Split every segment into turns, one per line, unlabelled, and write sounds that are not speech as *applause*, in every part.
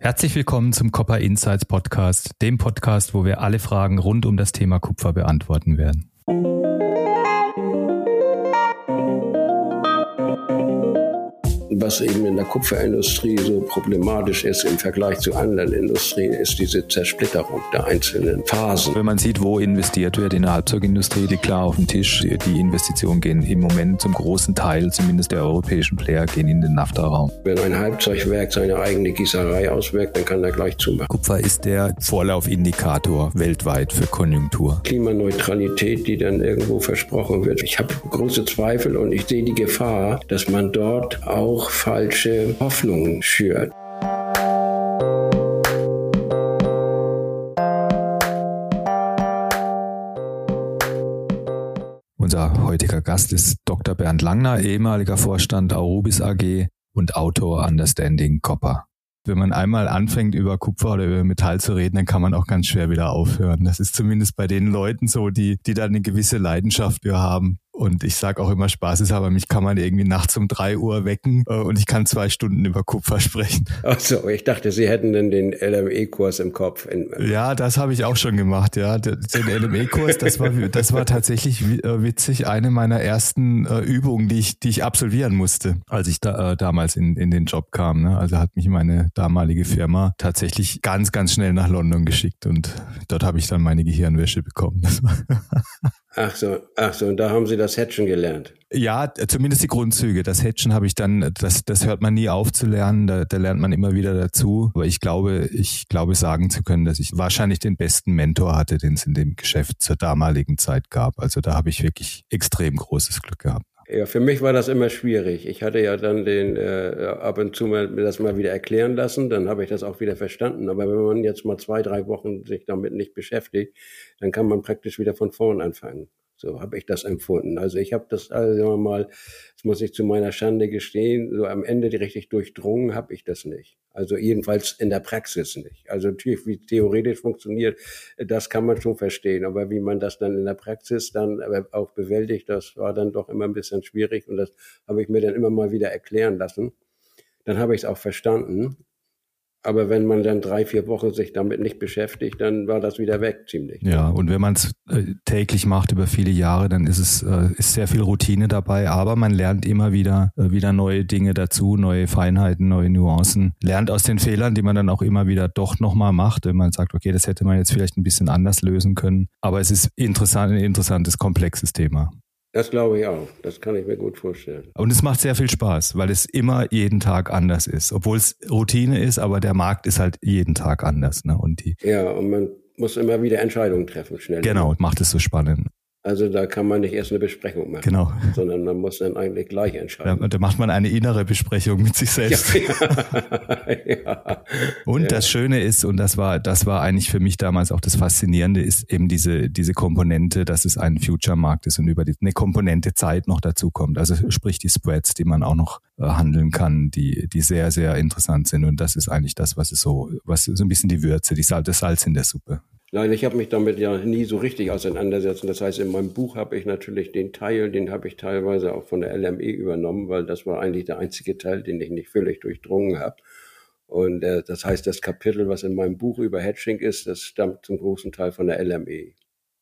Herzlich willkommen zum Copper Insights Podcast, dem Podcast, wo wir alle Fragen rund um das Thema Kupfer beantworten werden.
Was eben in der Kupferindustrie so problematisch ist im Vergleich zu anderen Industrien, ist diese Zersplitterung der einzelnen Phasen.
Wenn man sieht, wo investiert wird in der Halbzeugindustrie, liegt klar auf dem Tisch. Die Investitionen gehen im Moment zum großen Teil, zumindest der europäischen Player, gehen in den NAFTA-Raum.
Wenn ein Halbzeugwerk seine eigene Gießerei auswirkt, dann kann er gleich zumachen.
Kupfer ist der Vorlaufindikator weltweit für Konjunktur.
Klimaneutralität, die dann irgendwo versprochen wird. Ich habe große Zweifel und ich sehe die Gefahr, dass man dort auch falsche Hoffnungen schürt.
Unser heutiger Gast ist Dr. Bernd Langner, ehemaliger Vorstand Aurubis AG und Autor Understanding Copper. Wenn man einmal anfängt, über Kupfer oder über Metall zu reden, dann kann man auch ganz schwer wieder aufhören. Das ist zumindest bei den Leuten so, die, die da eine gewisse Leidenschaft für haben. Und ich sage auch immer spaßeshalber, mich kann man irgendwie nachts um drei Uhr wecken äh, und ich kann zwei Stunden über Kupfer *laughs* sprechen.
Ach so, ich dachte, Sie hätten denn den LME-Kurs im Kopf.
ja, das habe ich auch schon gemacht, ja. Den LME-Kurs, das war, das war tatsächlich äh, witzig, eine meiner ersten äh, Übungen, die ich, die ich absolvieren musste, als ich da, äh, damals in, in den Job kam. Ne? Also hat mich meine damalige Firma tatsächlich ganz, ganz schnell nach London geschickt und dort habe ich dann meine Gehirnwäsche bekommen. *laughs*
Ach so, ach so, und da haben Sie das Hatchen gelernt.
Ja, zumindest die Grundzüge. Das Hatchen habe ich dann, das, das hört man nie auf zu lernen, da, da lernt man immer wieder dazu. Aber ich glaube, ich glaube sagen zu können, dass ich wahrscheinlich den besten Mentor hatte, den es in dem Geschäft zur damaligen Zeit gab. Also da habe ich wirklich extrem großes Glück gehabt.
Ja, für mich war das immer schwierig. Ich hatte ja dann den äh, ab und zu mal mir das mal wieder erklären lassen, dann habe ich das auch wieder verstanden. Aber wenn man jetzt mal zwei, drei Wochen sich damit nicht beschäftigt, dann kann man praktisch wieder von vorn anfangen. So habe ich das empfunden. Also ich habe das also mal, das muss ich zu meiner Schande gestehen, so am Ende richtig durchdrungen habe ich das nicht. Also jedenfalls in der Praxis nicht. Also natürlich, wie theoretisch funktioniert, das kann man schon verstehen. Aber wie man das dann in der Praxis dann auch bewältigt, das war dann doch immer ein bisschen schwierig. Und das habe ich mir dann immer mal wieder erklären lassen. Dann habe ich es auch verstanden. Aber wenn man dann drei, vier Wochen sich damit nicht beschäftigt, dann war das wieder weg ziemlich.
Ja, und wenn man es äh, täglich macht über viele Jahre, dann ist es äh, ist sehr viel Routine dabei, aber man lernt immer wieder äh, wieder neue Dinge dazu, neue Feinheiten, neue Nuancen, lernt aus den Fehlern, die man dann auch immer wieder doch nochmal macht, wenn man sagt, okay, das hätte man jetzt vielleicht ein bisschen anders lösen können. Aber es ist interessant, ein interessantes, komplexes Thema.
Das glaube ich auch. Das kann ich mir gut vorstellen.
Und es macht sehr viel Spaß, weil es immer jeden Tag anders ist. Obwohl es Routine ist, aber der Markt ist halt jeden Tag anders. Ne? Und die
ja, und man muss immer wieder Entscheidungen treffen, schnell.
Genau, macht es so spannend.
Also da kann man nicht erst eine Besprechung machen,
genau.
sondern man muss dann eigentlich gleich entscheiden.
Ja, da macht man eine innere Besprechung mit sich selbst. Ja, *laughs* ja, und das Schöne ist, und das war, das war eigentlich für mich damals auch das Faszinierende, ist eben diese, diese Komponente, dass es ein Future-Markt ist und über die, eine Komponente Zeit noch dazu kommt. Also sprich die Spreads, die man auch noch handeln kann, die, die sehr, sehr interessant sind. Und das ist eigentlich das, was es so, was so ein bisschen die Würze, die Salz, das Salz in der Suppe.
Nein, ich habe mich damit ja nie so richtig auseinandersetzen. Das heißt, in meinem Buch habe ich natürlich den Teil, den habe ich teilweise auch von der LME übernommen, weil das war eigentlich der einzige Teil, den ich nicht völlig durchdrungen habe. Und äh, das heißt, das Kapitel, was in meinem Buch über Hedging ist, das stammt zum großen Teil von der LME.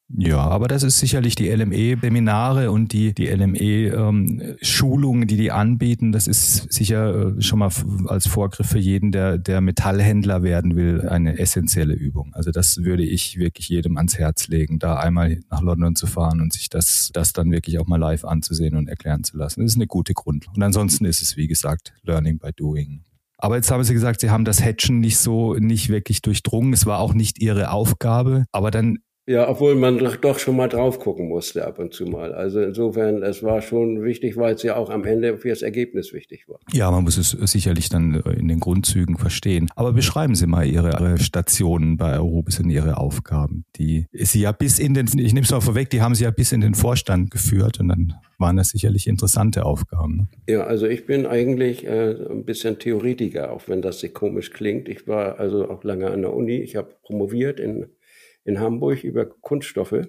Ja, aber das ist sicherlich die LME-Seminare und die, die LME-Schulungen, ähm, die die anbieten. Das ist sicher äh, schon mal als Vorgriff für jeden, der, der Metallhändler werden will, eine essentielle Übung. Also das würde ich wirklich jedem ans Herz legen, da einmal nach London zu fahren und sich das, das dann wirklich auch mal live anzusehen und erklären zu lassen. Das ist eine gute Grundlage. Und ansonsten ist es, wie gesagt, Learning by Doing. Aber jetzt haben Sie gesagt, Sie haben das Hatchen nicht so, nicht wirklich durchdrungen. Es war auch nicht Ihre Aufgabe. Aber dann
ja, obwohl man doch schon mal drauf gucken musste ab und zu mal. Also insofern, es war schon wichtig, weil es ja auch am Ende für das Ergebnis wichtig war.
Ja, man muss es sicherlich dann in den Grundzügen verstehen. Aber beschreiben Sie mal Ihre Stationen bei Eurobis und Ihre Aufgaben. Die Sie ja bis in den, ich nehme es mal vorweg, die haben Sie ja bis in den Vorstand geführt und dann waren das sicherlich interessante Aufgaben. Ne?
Ja, also ich bin eigentlich äh, ein bisschen Theoretiker, auch wenn das sich komisch klingt. Ich war also auch lange an der Uni. Ich habe promoviert in in Hamburg über Kunststoffe.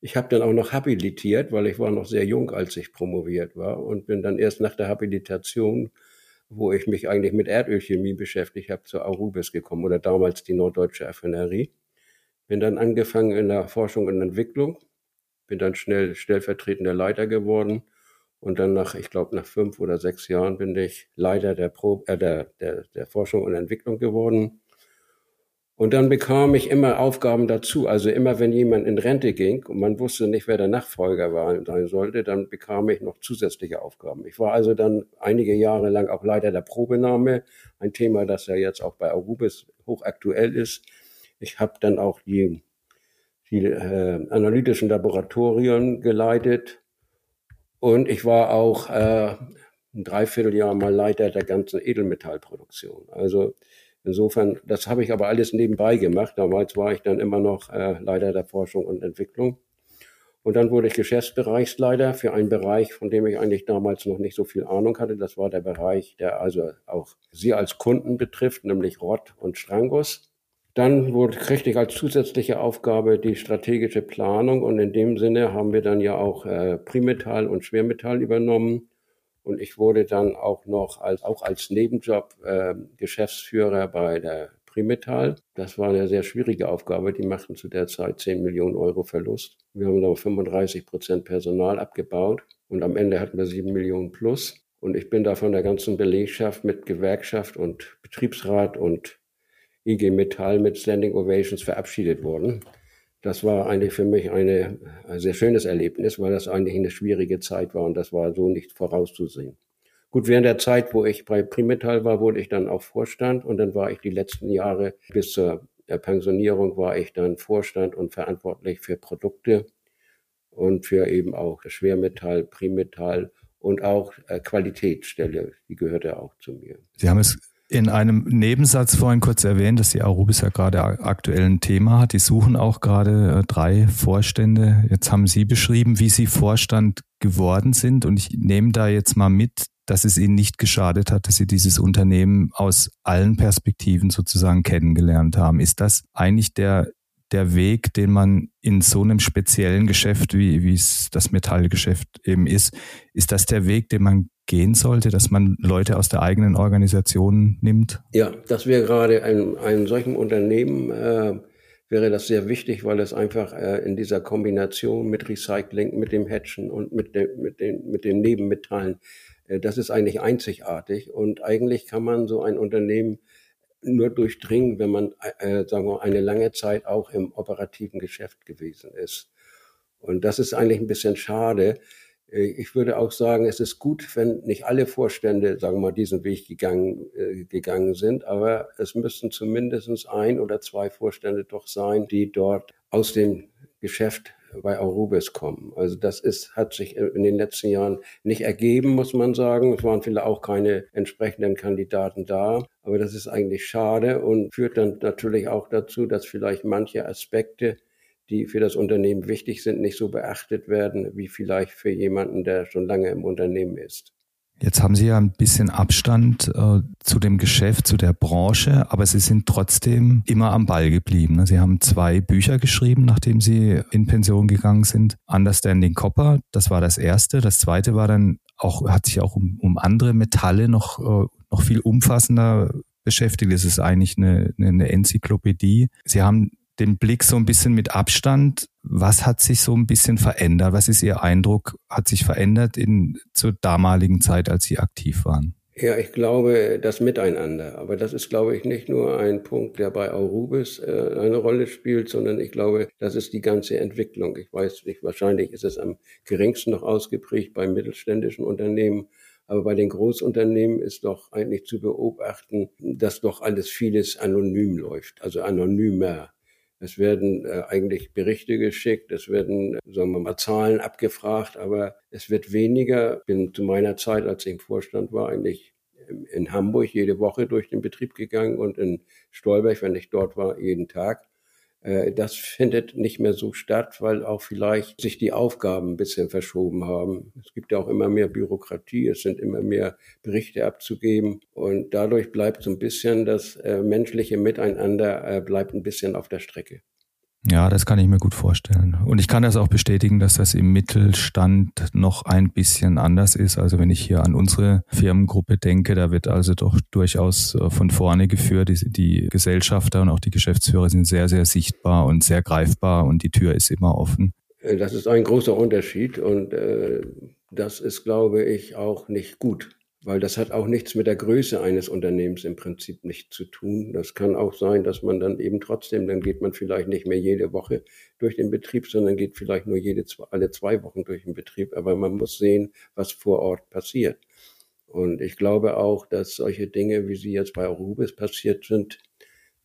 Ich habe dann auch noch habilitiert, weil ich war noch sehr jung, als ich promoviert war und bin dann erst nach der Habilitation wo ich mich eigentlich mit Erdölchemie beschäftigt habe, zur Arubis gekommen oder damals die Norddeutsche Raffinerie. Bin dann angefangen in der Forschung und Entwicklung, bin dann schnell stellvertretender Leiter geworden und dann nach, ich glaube, nach fünf oder sechs Jahren bin ich Leiter der, Pro, äh, der, der, der Forschung und Entwicklung geworden. Und dann bekam ich immer Aufgaben dazu. Also immer wenn jemand in Rente ging und man wusste nicht, wer der Nachfolger war, sein sollte, dann bekam ich noch zusätzliche Aufgaben. Ich war also dann einige Jahre lang auch Leiter der Probenahme, ein Thema, das ja jetzt auch bei Arubis hochaktuell ist. Ich habe dann auch die, die äh, analytischen Laboratorien geleitet und ich war auch äh, ein Dreivierteljahr mal Leiter der ganzen Edelmetallproduktion. Also insofern, das habe ich aber alles nebenbei gemacht. Damals war ich dann immer noch äh, Leiter der Forschung und Entwicklung. Und dann wurde ich Geschäftsbereichsleiter für einen Bereich, von dem ich eigentlich damals noch nicht so viel Ahnung hatte. Das war der Bereich, der also auch Sie als Kunden betrifft, nämlich Rott und Strangos. Dann wurde, kriegte ich als zusätzliche Aufgabe die strategische Planung und in dem Sinne haben wir dann ja auch äh, Primetall und Schwermetall übernommen und ich wurde dann auch noch als, auch als Nebenjob äh, Geschäftsführer bei der Primetall. Das war eine sehr schwierige Aufgabe. Die machten zu der Zeit 10 Millionen Euro Verlust. Wir haben da 35 Prozent Personal abgebaut und am Ende hatten wir 7 Millionen plus. Und ich bin da von der ganzen Belegschaft mit Gewerkschaft und Betriebsrat und IG Metall mit Standing Ovations verabschiedet worden. Das war eigentlich für mich eine, ein sehr schönes Erlebnis, weil das eigentlich eine schwierige Zeit war und das war so nicht vorauszusehen. Gut, während der Zeit, wo ich bei Primetall war, wurde ich dann auch Vorstand und dann war ich die letzten Jahre bis zur Pensionierung war ich dann Vorstand und verantwortlich für Produkte und für eben auch Schwermetall, Primetall und auch äh, Qualitätsstelle, die gehörte auch zu mir.
Sie haben es in einem Nebensatz vorhin kurz erwähnt, dass die Arubis ja gerade aktuell ein Thema hat. Die suchen auch gerade äh, drei Vorstände. Jetzt haben Sie beschrieben, wie Sie Vorstand geworden sind. Und ich nehme da jetzt mal mit, dass es Ihnen nicht geschadet hat, dass Sie dieses Unternehmen aus allen Perspektiven sozusagen kennengelernt haben. Ist das eigentlich der der Weg, den man in so einem speziellen Geschäft, wie, es das Metallgeschäft eben ist, ist das der Weg, den man gehen sollte, dass man Leute aus der eigenen Organisation nimmt?
Ja, das wäre gerade ein, einem solchen Unternehmen äh, wäre das sehr wichtig, weil es einfach äh, in dieser Kombination mit Recycling, mit dem Hatchen und mit, dem mit, den, mit den Nebenmetallen, äh, das ist eigentlich einzigartig und eigentlich kann man so ein Unternehmen nur durchdringen, wenn man, äh, sagen wir, eine lange Zeit auch im operativen Geschäft gewesen ist. Und das ist eigentlich ein bisschen schade. Äh, ich würde auch sagen, es ist gut, wenn nicht alle Vorstände, sagen wir mal, diesen Weg gegangen, äh, gegangen sind, aber es müssten zumindest ein oder zwei Vorstände doch sein, die dort aus dem Geschäft bei Arubis kommen. Also das ist, hat sich in den letzten Jahren nicht ergeben, muss man sagen. Es waren vielleicht auch keine entsprechenden Kandidaten da. Aber das ist eigentlich schade und führt dann natürlich auch dazu, dass vielleicht manche Aspekte, die für das Unternehmen wichtig sind, nicht so beachtet werden, wie vielleicht für jemanden, der schon lange im Unternehmen ist.
Jetzt haben Sie ja ein bisschen Abstand äh, zu dem Geschäft, zu der Branche, aber Sie sind trotzdem immer am Ball geblieben. Ne? Sie haben zwei Bücher geschrieben, nachdem Sie in Pension gegangen sind. Understanding Copper, das war das erste. Das zweite war dann auch, hat sich auch um, um andere Metalle noch, äh, noch viel umfassender beschäftigt. Es ist eigentlich eine, eine Enzyklopädie. Sie haben den Blick so ein bisschen mit Abstand. Was hat sich so ein bisschen verändert? Was ist Ihr Eindruck? Hat sich verändert in zur damaligen Zeit, als Sie aktiv waren?
Ja, ich glaube, das Miteinander. Aber das ist, glaube ich, nicht nur ein Punkt, der bei Aurubis äh, eine Rolle spielt, sondern ich glaube, das ist die ganze Entwicklung. Ich weiß nicht, wahrscheinlich ist es am geringsten noch ausgeprägt bei mittelständischen Unternehmen. Aber bei den Großunternehmen ist doch eigentlich zu beobachten, dass doch alles vieles anonym läuft, also anonymer. Es werden äh, eigentlich Berichte geschickt, es werden, sagen wir mal, Zahlen abgefragt, aber es wird weniger. Ich bin zu meiner Zeit, als ich im Vorstand war, eigentlich in Hamburg jede Woche durch den Betrieb gegangen und in Stolberg, wenn ich dort war, jeden Tag. Äh, das findet nicht mehr so statt, weil auch vielleicht sich die Aufgaben ein bisschen verschoben haben. Es gibt ja auch immer mehr Bürokratie, es sind immer mehr Berichte abzugeben und dadurch bleibt so ein bisschen das äh, menschliche Miteinander äh, bleibt ein bisschen auf der Strecke.
Ja, das kann ich mir gut vorstellen. Und ich kann das auch bestätigen, dass das im Mittelstand noch ein bisschen anders ist. Also wenn ich hier an unsere Firmengruppe denke, da wird also doch durchaus äh, von vorne geführt. Die, die Gesellschafter und auch die Geschäftsführer sind sehr, sehr sichtbar und sehr greifbar und die Tür ist immer offen.
Äh, das ist ein großer Unterschied und äh, das ist, glaube ich, auch nicht gut weil das hat auch nichts mit der Größe eines Unternehmens im Prinzip nicht zu tun. Das kann auch sein, dass man dann eben trotzdem, dann geht man vielleicht nicht mehr jede Woche durch den Betrieb, sondern geht vielleicht nur jede, alle zwei Wochen durch den Betrieb. Aber man muss sehen, was vor Ort passiert. Und ich glaube auch, dass solche Dinge, wie sie jetzt bei Arubis passiert sind,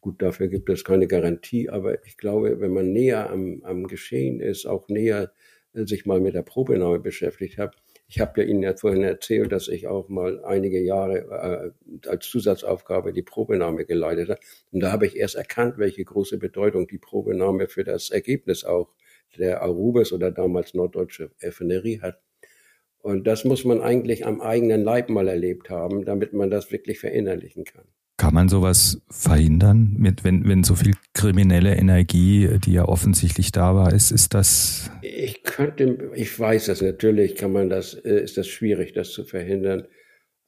gut, dafür gibt es keine Garantie, aber ich glaube, wenn man näher am, am Geschehen ist, auch näher äh, sich mal mit der Probenahme beschäftigt hat, ich habe ja Ihnen ja vorhin erzählt, dass ich auch mal einige Jahre äh, als Zusatzaufgabe die Probenahme geleitet habe. Und da habe ich erst erkannt, welche große Bedeutung die Probenahme für das Ergebnis auch der Arubes oder damals Norddeutsche Effinerie hat. Und das muss man eigentlich am eigenen Leib mal erlebt haben, damit man das wirklich verinnerlichen kann.
Kann man sowas verhindern, mit, wenn, wenn so viel kriminelle Energie, die ja offensichtlich da war, ist, ist das?
Ich könnte, ich weiß das natürlich, kann man das, äh, ist das schwierig, das zu verhindern.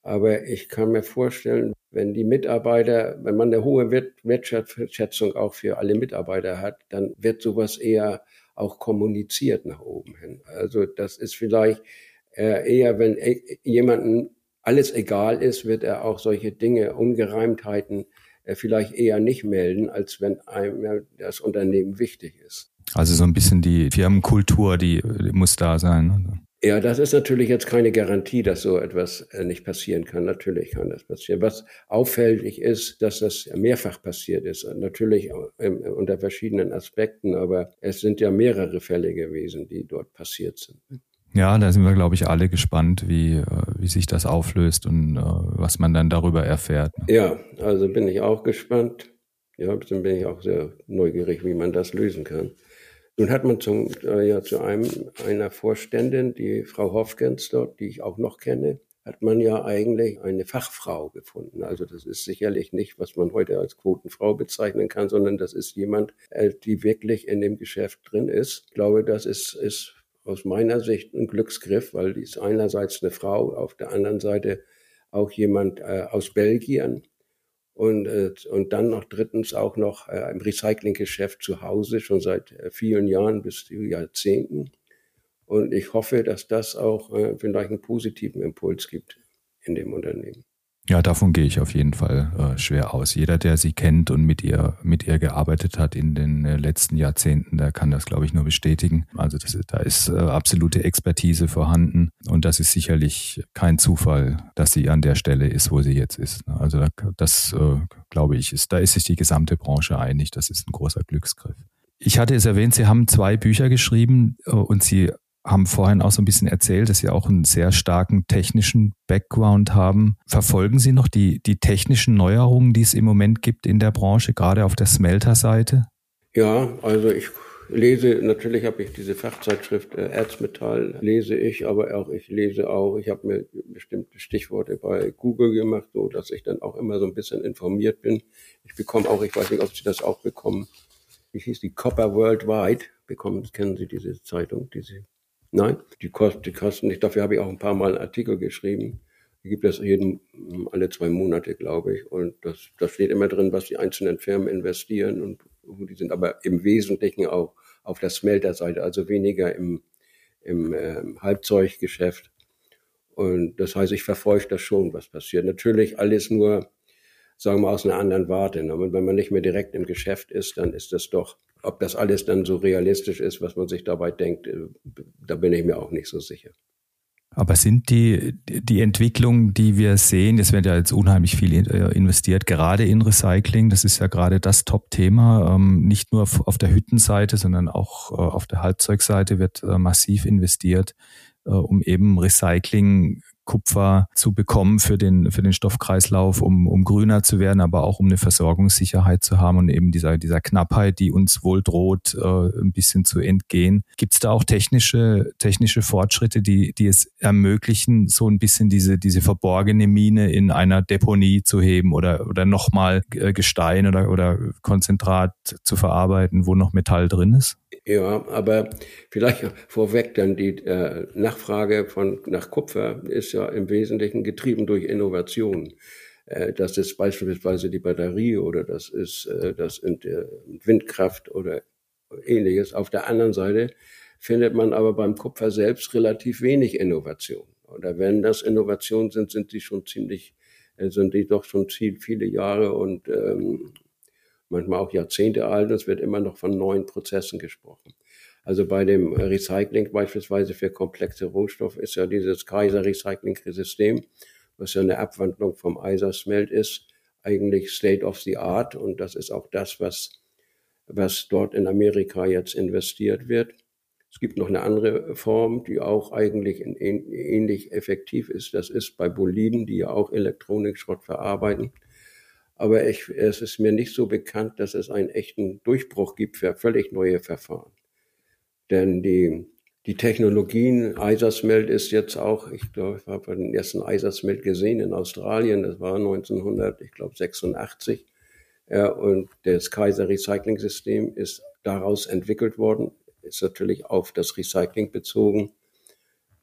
Aber ich kann mir vorstellen, wenn die Mitarbeiter, wenn man eine hohe Wertschätzung auch für alle Mitarbeiter hat, dann wird sowas eher auch kommuniziert nach oben hin. Also das ist vielleicht äh, eher, wenn e, jemanden alles egal ist, wird er auch solche Dinge, Ungereimtheiten äh, vielleicht eher nicht melden, als wenn einem das Unternehmen wichtig ist.
Also so ein bisschen die Firmenkultur, die, die muss da sein.
Ja, das ist natürlich jetzt keine Garantie, dass so etwas äh, nicht passieren kann. Natürlich kann das passieren. Was auffällig ist, dass das mehrfach passiert ist. Natürlich äh, unter verschiedenen Aspekten, aber es sind ja mehrere Fälle gewesen, die dort passiert sind.
Ja, da sind wir, glaube ich, alle gespannt, wie, äh, wie sich das auflöst und uh, was man dann darüber erfährt.
Ne? Ja, also bin ich auch gespannt. Ja, dann bin ich auch sehr neugierig, wie man das lösen kann. Nun hat man zum, äh, ja, zu einem einer Vorständin, die Frau Hofgens dort, die ich auch noch kenne, hat man ja eigentlich eine Fachfrau gefunden. Also das ist sicherlich nicht, was man heute als Quotenfrau bezeichnen kann, sondern das ist jemand, äh, die wirklich in dem Geschäft drin ist. Ich glaube, das ist, ist aus meiner Sicht ein Glücksgriff, weil die ist einerseits eine Frau, auf der anderen Seite auch jemand äh, aus Belgien und, äh, und dann noch drittens auch noch äh, im Recyclinggeschäft zu Hause, schon seit äh, vielen Jahren bis Jahrzehnten. Und ich hoffe, dass das auch äh, vielleicht einen positiven Impuls gibt in dem Unternehmen.
Ja, davon gehe ich auf jeden Fall äh, schwer aus. Jeder, der sie kennt und mit ihr, mit ihr gearbeitet hat in den äh, letzten Jahrzehnten, der kann das, glaube ich, nur bestätigen. Also das, da ist äh, absolute Expertise vorhanden und das ist sicherlich kein Zufall, dass sie an der Stelle ist, wo sie jetzt ist. Also das, äh, glaube ich, ist, da ist sich die gesamte Branche einig. Das ist ein großer Glücksgriff. Ich hatte es erwähnt, Sie haben zwei Bücher geschrieben äh, und Sie haben vorhin auch so ein bisschen erzählt, dass Sie auch einen sehr starken technischen Background haben. Verfolgen Sie noch die, die technischen Neuerungen, die es im Moment gibt in der Branche, gerade auf der Smelter-Seite?
Ja, also ich lese, natürlich habe ich diese Fachzeitschrift äh, Erzmetall, lese ich, aber auch ich lese auch, ich habe mir bestimmte Stichworte bei Google gemacht, so dass ich dann auch immer so ein bisschen informiert bin. Ich bekomme auch, ich weiß nicht, ob Sie das auch bekommen, wie hieß die Copper Worldwide, bekommen, kennen Sie diese Zeitung, diese Nein, die kosten, die kosten nicht. Dafür habe ich auch ein paar Mal einen Artikel geschrieben. Die gibt es jeden, alle zwei Monate, glaube ich. Und das, da steht immer drin, was die einzelnen Firmen investieren und wo die sind. Aber im Wesentlichen auch auf der Smelter-Seite, also weniger im, im äh, Halbzeuggeschäft. Und das heißt, ich verfolge das schon, was passiert. Natürlich alles nur, sagen wir, aus einer anderen Warte. Und ne? wenn man nicht mehr direkt im Geschäft ist, dann ist das doch ob das alles dann so realistisch ist, was man sich dabei denkt, äh, da bin ich mir auch nicht so sicher.
Aber sind die, die Entwicklungen, die wir sehen, es wird ja jetzt unheimlich viel äh, investiert, gerade in Recycling, das ist ja gerade das Top-Thema, ähm, nicht nur auf der Hüttenseite, sondern auch äh, auf der Halbzeugseite wird massiv investiert, um eben Recycling Kupfer zu bekommen für den, für den Stoffkreislauf, um, um grüner zu werden, aber auch um eine Versorgungssicherheit zu haben und eben dieser, dieser Knappheit, die uns wohl droht, äh, ein bisschen zu entgehen. Gibt es da auch technische, technische Fortschritte, die, die es ermöglichen, so ein bisschen diese, diese verborgene Mine in einer Deponie zu heben oder, oder nochmal äh, Gestein oder, oder Konzentrat zu verarbeiten, wo noch Metall drin ist?
Ja, aber vielleicht vorweg dann die äh, Nachfrage von nach Kupfer ist ja im Wesentlichen getrieben durch Innovation. Äh, das ist beispielsweise die Batterie oder das ist äh, das in, Windkraft oder ähnliches. Auf der anderen Seite findet man aber beim Kupfer selbst relativ wenig Innovation. Oder wenn das Innovationen sind, sind die schon ziemlich, äh, sind die doch schon viele Jahre und ähm, manchmal auch Jahrzehnte alt. Es wird immer noch von neuen Prozessen gesprochen. Also bei dem Recycling beispielsweise für komplexe Rohstoffe ist ja dieses Kaiser Recycling System, was ja eine Abwandlung vom Eisersmelt ist, eigentlich State of the Art. Und das ist auch das, was, was dort in Amerika jetzt investiert wird. Es gibt noch eine andere Form, die auch eigentlich ähnlich effektiv ist. Das ist bei Boliden, die ja auch Elektronikschrott verarbeiten. Aber ich, es ist mir nicht so bekannt, dass es einen echten Durchbruch gibt für völlig neue Verfahren. Denn die, die Technologien, Eisersmelt ist jetzt auch, ich glaube, ich habe den ersten Eisersmelt gesehen in Australien, das war 1900, ich glaube 86. Ja, und das Kaiser Recycling System ist daraus entwickelt worden, ist natürlich auf das Recycling bezogen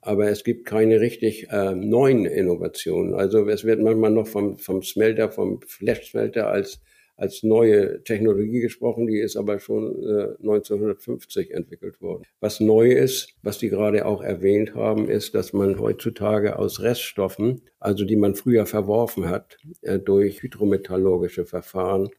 aber es gibt keine richtig äh, neuen Innovationen. Also es wird manchmal noch vom, vom Smelter, vom Flash-Smelter als, als neue Technologie gesprochen, die ist aber schon äh, 1950 entwickelt worden. Was neu ist, was die gerade auch erwähnt haben, ist, dass man heutzutage aus Reststoffen, also die man früher verworfen hat, äh, durch hydrometallurgische Verfahren,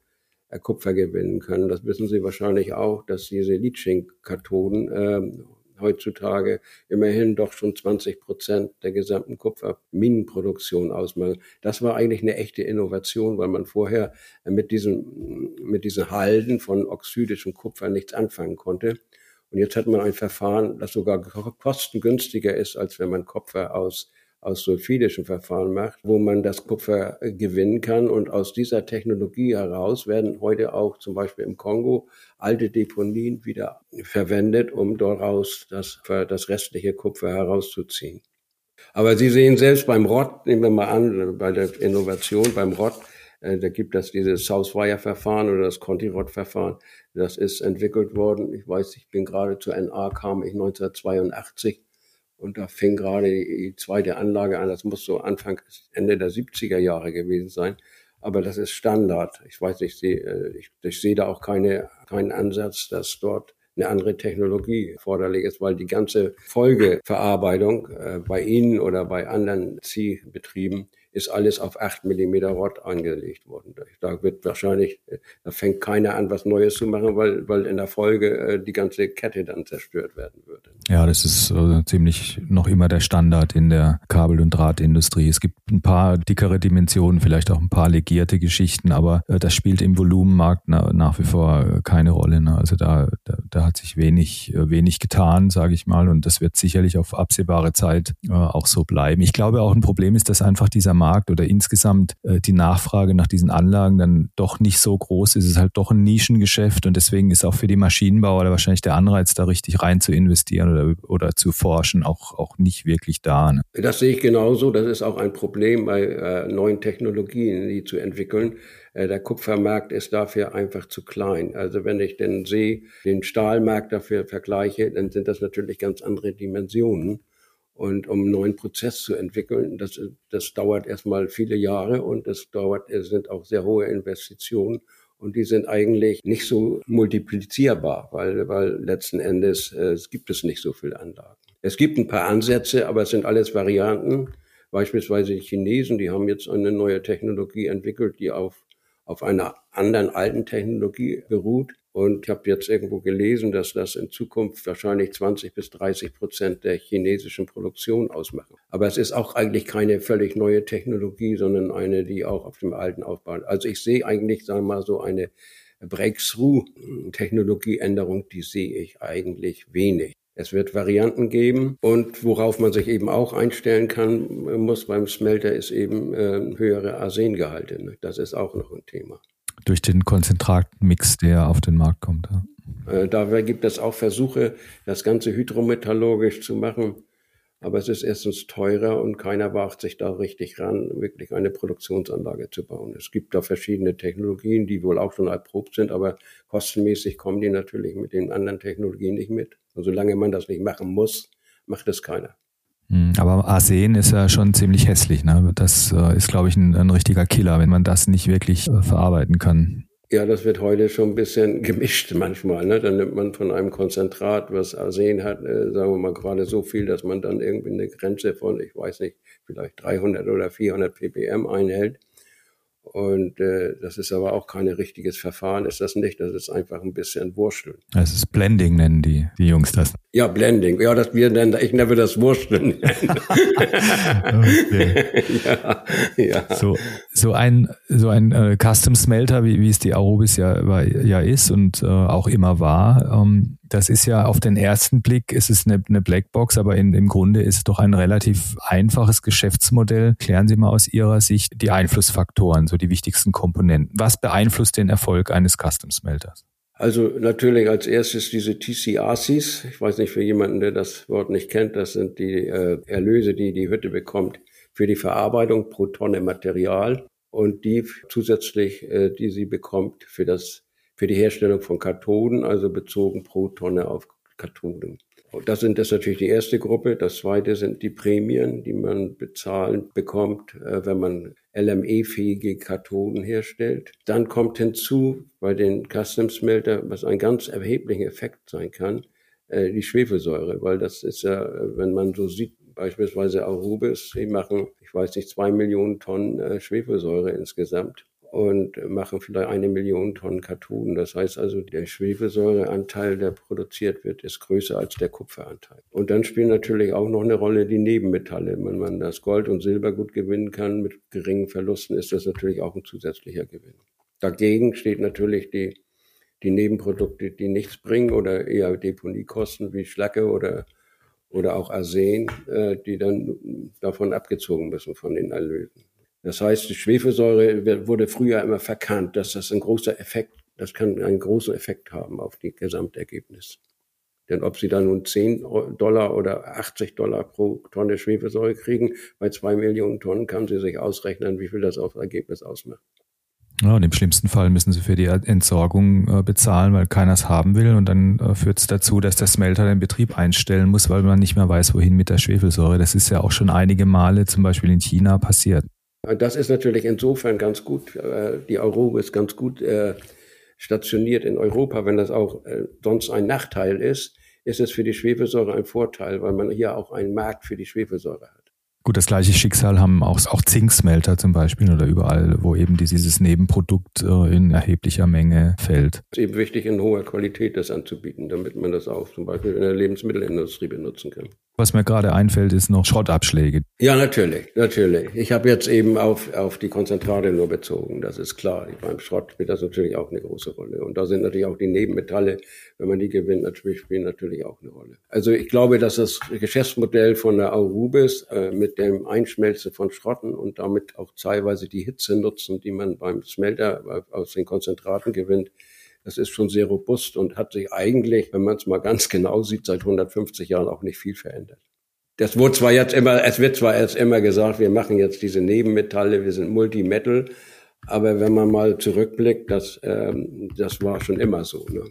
äh, Kupfer gewinnen können. Das wissen Sie wahrscheinlich auch, dass diese Leaching-Kathoden äh, heutzutage immerhin doch schon 20 Prozent der gesamten Kupferminenproduktion ausmachen. Das war eigentlich eine echte Innovation, weil man vorher mit diesen, mit diesen Halden von oxidischem Kupfer nichts anfangen konnte. Und jetzt hat man ein Verfahren, das sogar kostengünstiger ist, als wenn man Kupfer aus aus sulfidischen Verfahren macht, wo man das Kupfer gewinnen kann. Und aus dieser Technologie heraus werden heute auch zum Beispiel im Kongo alte Deponien wieder verwendet, um daraus das, das restliche Kupfer herauszuziehen. Aber Sie sehen selbst beim Rott, nehmen wir mal an, bei der Innovation beim Rott, äh, da gibt es dieses Southwire-Verfahren oder das Conti-Rott-Verfahren. Das ist entwickelt worden. Ich weiß, ich bin gerade zur NA, kam ich 1982 und da fing gerade die zweite Anlage an. Das muss so Anfang, Ende der 70er Jahre gewesen sein. Aber das ist Standard. Ich weiß, ich sehe, äh, ich, ich sehe da auch keine, keinen Ansatz, dass dort eine andere Technologie erforderlich ist, weil die ganze Folgeverarbeitung äh, bei Ihnen oder bei anderen Ziehbetrieben ist alles auf 8 mm Rott angelegt worden. Da wird wahrscheinlich, da fängt keiner an, was Neues zu machen, weil, weil in der Folge äh, die ganze Kette dann zerstört werden würde.
Ja, das ist äh, ziemlich noch immer der Standard in der Kabel- und Drahtindustrie. Es gibt ein paar dickere Dimensionen, vielleicht auch ein paar legierte Geschichten, aber äh, das spielt im Volumenmarkt na, nach wie vor keine Rolle. Ne? Also da, da, da hat sich wenig, wenig getan, sage ich mal, und das wird sicherlich auf absehbare Zeit auch so bleiben. Ich glaube auch ein Problem ist, dass einfach dieser Markt Markt oder insgesamt äh, die Nachfrage nach diesen Anlagen dann doch nicht so groß ist. Es ist halt doch ein Nischengeschäft und deswegen ist auch für die Maschinenbauer wahrscheinlich der Anreiz, da richtig rein zu investieren oder, oder zu forschen, auch, auch nicht wirklich da. Ne?
Das sehe ich genauso. Das ist auch ein Problem bei äh, neuen Technologien, die zu entwickeln. Äh, der Kupfermarkt ist dafür einfach zu klein. Also wenn ich den sehe, den Stahlmarkt dafür vergleiche, dann sind das natürlich ganz andere Dimensionen. Und um einen neuen Prozess zu entwickeln, das, das dauert erstmal viele Jahre und das dauert, es sind auch sehr hohe Investitionen. Und die sind eigentlich nicht so multiplizierbar, weil, weil letzten Endes äh, es gibt es nicht so viele Anlagen. Es gibt ein paar Ansätze, aber es sind alles Varianten. Beispielsweise die Chinesen, die haben jetzt eine neue Technologie entwickelt, die auf, auf einer anderen alten Technologie beruht. Und ich habe jetzt irgendwo gelesen, dass das in Zukunft wahrscheinlich 20 bis 30 Prozent der chinesischen Produktion ausmachen. Aber es ist auch eigentlich keine völlig neue Technologie, sondern eine, die auch auf dem alten aufbaut. Also ich sehe eigentlich, sagen wir mal, so eine Breakthrough-Technologieänderung, die sehe ich eigentlich wenig. Es wird Varianten geben und worauf man sich eben auch einstellen kann, muss beim Smelter, ist eben äh, höhere Arsengehalte. Ne? Das ist auch noch ein Thema.
Durch den Konzentratmix, der auf den Markt kommt. Ja.
Äh, dabei gibt es auch Versuche, das Ganze hydrometallurgisch zu machen. Aber es ist erstens teurer und keiner wagt sich da richtig ran, wirklich eine Produktionsanlage zu bauen. Es gibt da verschiedene Technologien, die wohl auch schon erprobt sind, aber kostenmäßig kommen die natürlich mit den anderen Technologien nicht mit. Und solange man das nicht machen muss, macht es keiner.
Hm, aber Arsen ist ja schon ziemlich hässlich. Ne? Das äh, ist, glaube ich, ein, ein richtiger Killer, wenn man das nicht wirklich äh, verarbeiten kann.
Ja, das wird heute schon ein bisschen *laughs* gemischt manchmal. Ne? Dann nimmt man von einem Konzentrat, was Arsen hat, äh, sagen wir mal gerade so viel, dass man dann irgendwie eine Grenze von, ich weiß nicht, vielleicht 300 oder 400 ppm einhält. Und äh, das ist aber auch kein richtiges Verfahren, ist das nicht. Das ist einfach ein bisschen Wursteln.
Das ist Blending, nennen die, die Jungs das.
Ja, Blending. Ja, das wir nennen, ich nenne das Wursteln. *laughs* *laughs*
ja, ja. So, so ein, so ein äh, Custom Smelter, wie, wie es die Aurobis ja, ja ist und äh, auch immer war, ähm, das ist ja auf den ersten Blick ist es eine, eine Blackbox, aber in, im Grunde ist es doch ein relativ einfaches Geschäftsmodell. Klären Sie mal aus Ihrer Sicht die Einflussfaktoren, so die wichtigsten Komponenten. Was beeinflusst den Erfolg eines Custom Smelters?
Also natürlich als erstes diese TCRCs. Ich weiß nicht für jemanden, der das Wort nicht kennt, das sind die äh, Erlöse, die die Hütte bekommt für die Verarbeitung pro Tonne Material und die zusätzlich, äh, die sie bekommt für das für die Herstellung von Kathoden, also bezogen pro Tonne auf Kathoden. Das sind das natürlich die erste Gruppe. Das zweite sind die Prämien, die man bezahlen bekommt, äh, wenn man LME-fähige Kathoden herstellt. Dann kommt hinzu bei den Custom Smelter, was ein ganz erheblicher Effekt sein kann, äh, die Schwefelsäure, weil das ist ja, wenn man so sieht, beispielsweise Arubis, die machen, ich weiß nicht, zwei Millionen Tonnen äh, Schwefelsäure insgesamt und machen vielleicht eine Million Tonnen Karton. Das heißt also, der Schwefelsäureanteil, der produziert wird, ist größer als der Kupferanteil. Und dann spielen natürlich auch noch eine Rolle die Nebenmetalle. Wenn man das Gold und Silber gut gewinnen kann mit geringen Verlusten, ist das natürlich auch ein zusätzlicher Gewinn. Dagegen steht natürlich die, die Nebenprodukte, die nichts bringen oder eher Deponiekosten wie Schlacke oder oder auch Arsen, äh, die dann davon abgezogen müssen von den Erlösen. Das heißt, die Schwefelsäure wurde früher immer verkannt, dass das ein großer Effekt, das kann einen großen Effekt haben auf die Gesamtergebnis. Denn ob sie dann nun 10 Dollar oder 80 Dollar pro Tonne Schwefelsäure kriegen, bei zwei Millionen Tonnen kann sie sich ausrechnen, wie viel das auf Ergebnis ausmacht.
Ja, und im schlimmsten Fall müssen sie für die Entsorgung äh, bezahlen, weil keiner es haben will. Und dann äh, führt es dazu, dass der Smelter den Betrieb einstellen muss, weil man nicht mehr weiß, wohin mit der Schwefelsäure. Das ist ja auch schon einige Male zum Beispiel in China passiert.
Das ist natürlich insofern ganz gut. Äh, die Euro ist ganz gut äh, stationiert in Europa. Wenn das auch äh, sonst ein Nachteil ist, ist es für die Schwefelsäure ein Vorteil, weil man hier auch einen Markt für die Schwefelsäure hat.
Gut, das gleiche Schicksal haben auch, auch Zinksmelter zum Beispiel oder überall, wo eben dieses Nebenprodukt in erheblicher Menge fällt.
Es ist eben wichtig, in hoher Qualität das anzubieten, damit man das auch zum Beispiel in der Lebensmittelindustrie benutzen kann.
Was mir gerade einfällt, ist noch Schrottabschläge.
Ja, natürlich, natürlich. Ich habe jetzt eben auf, auf die Konzentrate nur bezogen, das ist klar. Beim Schrott spielt das natürlich auch eine große Rolle. Und da sind natürlich auch die Nebenmetalle, wenn man die gewinnt, natürlich spielen natürlich auch eine Rolle. Also ich glaube, dass das Geschäftsmodell von der Aurubis äh, mit dem Einschmelzen von Schrotten und damit auch teilweise die Hitze nutzen, die man beim Smelter äh, aus den Konzentraten gewinnt, das ist schon sehr robust und hat sich eigentlich, wenn man es mal ganz *laughs* genau sieht, seit 150 Jahren auch nicht viel verändert. Das wurde zwar jetzt immer, es wird zwar jetzt immer gesagt, wir machen jetzt diese Nebenmetalle, wir sind Multimetal, aber wenn man mal zurückblickt, das, ähm, das war schon immer so. Ne?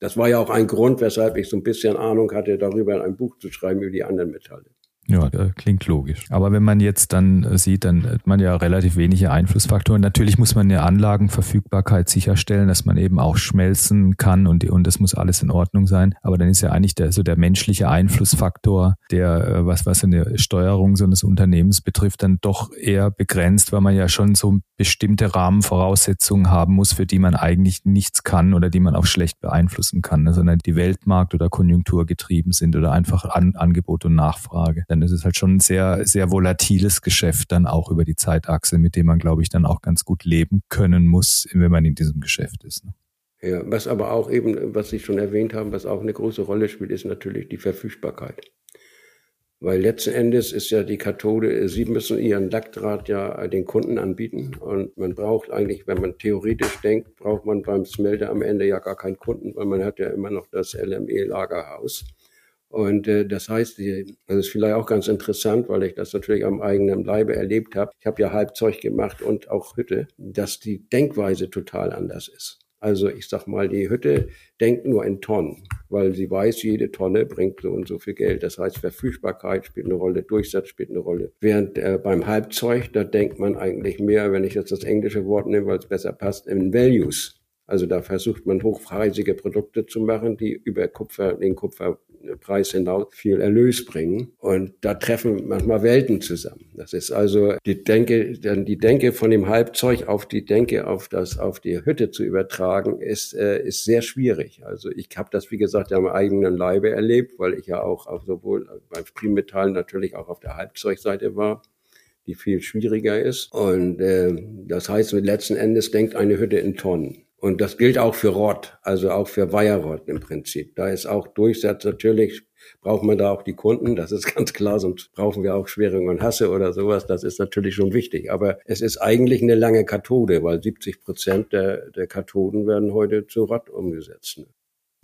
Das war ja auch ein Grund, weshalb ich so ein bisschen Ahnung hatte, darüber ein Buch zu schreiben über die anderen Metalle.
Ja, klingt logisch. Aber wenn man jetzt dann äh, sieht, dann hat man ja relativ wenige Einflussfaktoren. Natürlich muss man eine Anlagenverfügbarkeit sicherstellen, dass man eben auch schmelzen kann und, und das muss alles in Ordnung sein. Aber dann ist ja eigentlich der, so der menschliche Einflussfaktor, der, äh, was, was eine Steuerung so eines Unternehmens betrifft, dann doch eher begrenzt, weil man ja schon so bestimmte Rahmenvoraussetzungen haben muss, für die man eigentlich nichts kann oder die man auch schlecht beeinflussen kann, sondern die Weltmarkt- oder Konjunktur getrieben sind oder einfach An Angebot und Nachfrage dann ist es halt schon ein sehr, sehr volatiles Geschäft dann auch über die Zeitachse, mit dem man, glaube ich, dann auch ganz gut leben können muss, wenn man in diesem Geschäft ist. Ne?
Ja, was aber auch eben, was Sie schon erwähnt haben, was auch eine große Rolle spielt, ist natürlich die Verfügbarkeit. Weil letzten Endes ist ja die Kathode, Sie müssen Ihren Lackdraht ja den Kunden anbieten. Und man braucht eigentlich, wenn man theoretisch denkt, braucht man beim Smelter am Ende ja gar keinen Kunden, weil man hat ja immer noch das LME-Lagerhaus. Und äh, das heißt, das ist vielleicht auch ganz interessant, weil ich das natürlich am eigenen Leibe erlebt habe. Ich habe ja Halbzeug gemacht und auch Hütte, dass die Denkweise total anders ist. Also ich sag mal, die Hütte denkt nur in Tonnen, weil sie weiß, jede Tonne bringt so und so viel Geld. Das heißt, Verfügbarkeit spielt eine Rolle, Durchsatz spielt eine Rolle. Während äh, beim Halbzeug, da denkt man eigentlich mehr, wenn ich jetzt das englische Wort nehme, weil es besser passt, in Values. Also da versucht man hochpreisige Produkte zu machen, die über Kupfer, den Kupferpreis hinaus viel Erlös bringen. Und da treffen manchmal Welten zusammen. Das ist also die Denke, dann die Denke von dem Halbzeug auf die Denke auf das, auf die Hütte zu übertragen, ist, äh, ist sehr schwierig. Also ich habe das, wie gesagt, am eigenen Leibe erlebt, weil ich ja auch auf sowohl beim Primmetall natürlich auch auf der Halbzeugseite war die viel schwieriger ist. Und äh, das heißt, letzten Endes denkt eine Hütte in Tonnen. Und das gilt auch für Rott, also auch für Weiherrott im Prinzip. Da ist auch Durchsatz, natürlich braucht man da auch die Kunden, das ist *laughs* ganz klar, sonst brauchen wir auch Schwering und Hasse oder sowas, das ist natürlich schon wichtig. Aber es ist eigentlich eine lange Kathode, weil 70 Prozent der, der Kathoden werden heute zu Rott umgesetzt.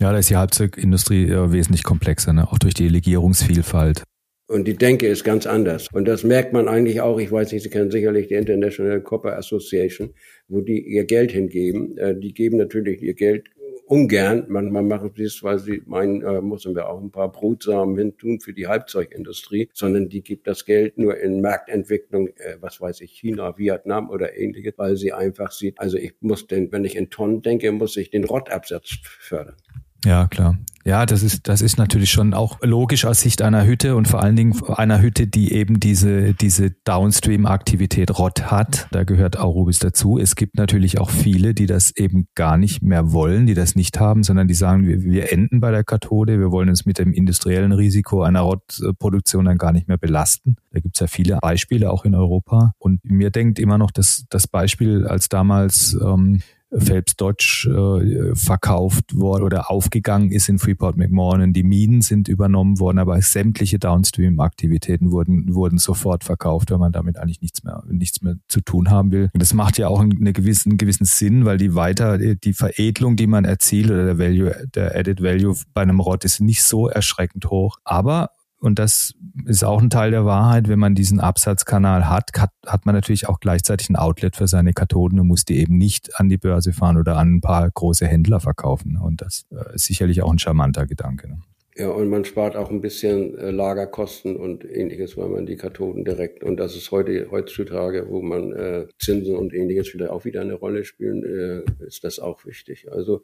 Ja, da ist die Halbzeugindustrie äh, wesentlich komplexer, ne? auch durch die Legierungsvielfalt.
Und die Denke ist ganz anders. Und das merkt man eigentlich auch, ich weiß nicht, Sie kennen sicherlich die International Copper Association, wo die ihr Geld hingeben. Äh, die geben natürlich ihr Geld ungern. Manchmal machen sie es, weil sie meinen, äh, müssen wir auch ein paar Brutsamen hin tun für die Halbzeugindustrie, sondern die gibt das Geld nur in Marktentwicklung, äh, was weiß ich, China, Vietnam oder ähnliches, weil sie einfach sieht, also ich muss den, wenn ich in Tonnen denke, muss ich den Rottabsatz fördern.
Ja, klar. Ja, das ist, das ist natürlich schon auch logisch aus Sicht einer Hütte und vor allen Dingen einer Hütte, die eben diese, diese Downstream-Aktivität Rott hat. Da gehört auch Rubis dazu. Es gibt natürlich auch viele, die das eben gar nicht mehr wollen, die das nicht haben, sondern die sagen, wir, wir enden bei der Kathode, wir wollen uns mit dem industriellen Risiko einer Rottproduktion dann gar nicht mehr belasten. Da gibt's ja viele Beispiele auch in Europa. Und mir denkt immer noch dass das Beispiel, als damals ähm, Phelps Dodge äh, verkauft worden oder aufgegangen ist in Freeport McMorran. Die Minen sind übernommen worden, aber sämtliche Downstream-Aktivitäten wurden, wurden sofort verkauft, weil man damit eigentlich nichts mehr, nichts mehr zu tun haben will. Und das macht ja auch einen gewissen, gewissen Sinn, weil die weiter, die Veredelung, die man erzielt oder der Value, der Added Value bei einem Rot ist nicht so erschreckend hoch. Aber und das ist auch ein Teil der Wahrheit, wenn man diesen Absatzkanal hat, hat, hat man natürlich auch gleichzeitig ein Outlet für seine Kathoden und muss die eben nicht an die Börse fahren oder an ein paar große Händler verkaufen. Und das äh, ist sicherlich auch ein charmanter Gedanke. Ne?
Ja, und man spart auch ein bisschen äh, Lagerkosten und ähnliches, weil man die Kathoden direkt, und das ist heute, heutzutage, wo man äh, Zinsen und ähnliches wieder auch wieder eine Rolle spielen, äh, ist das auch wichtig. Also,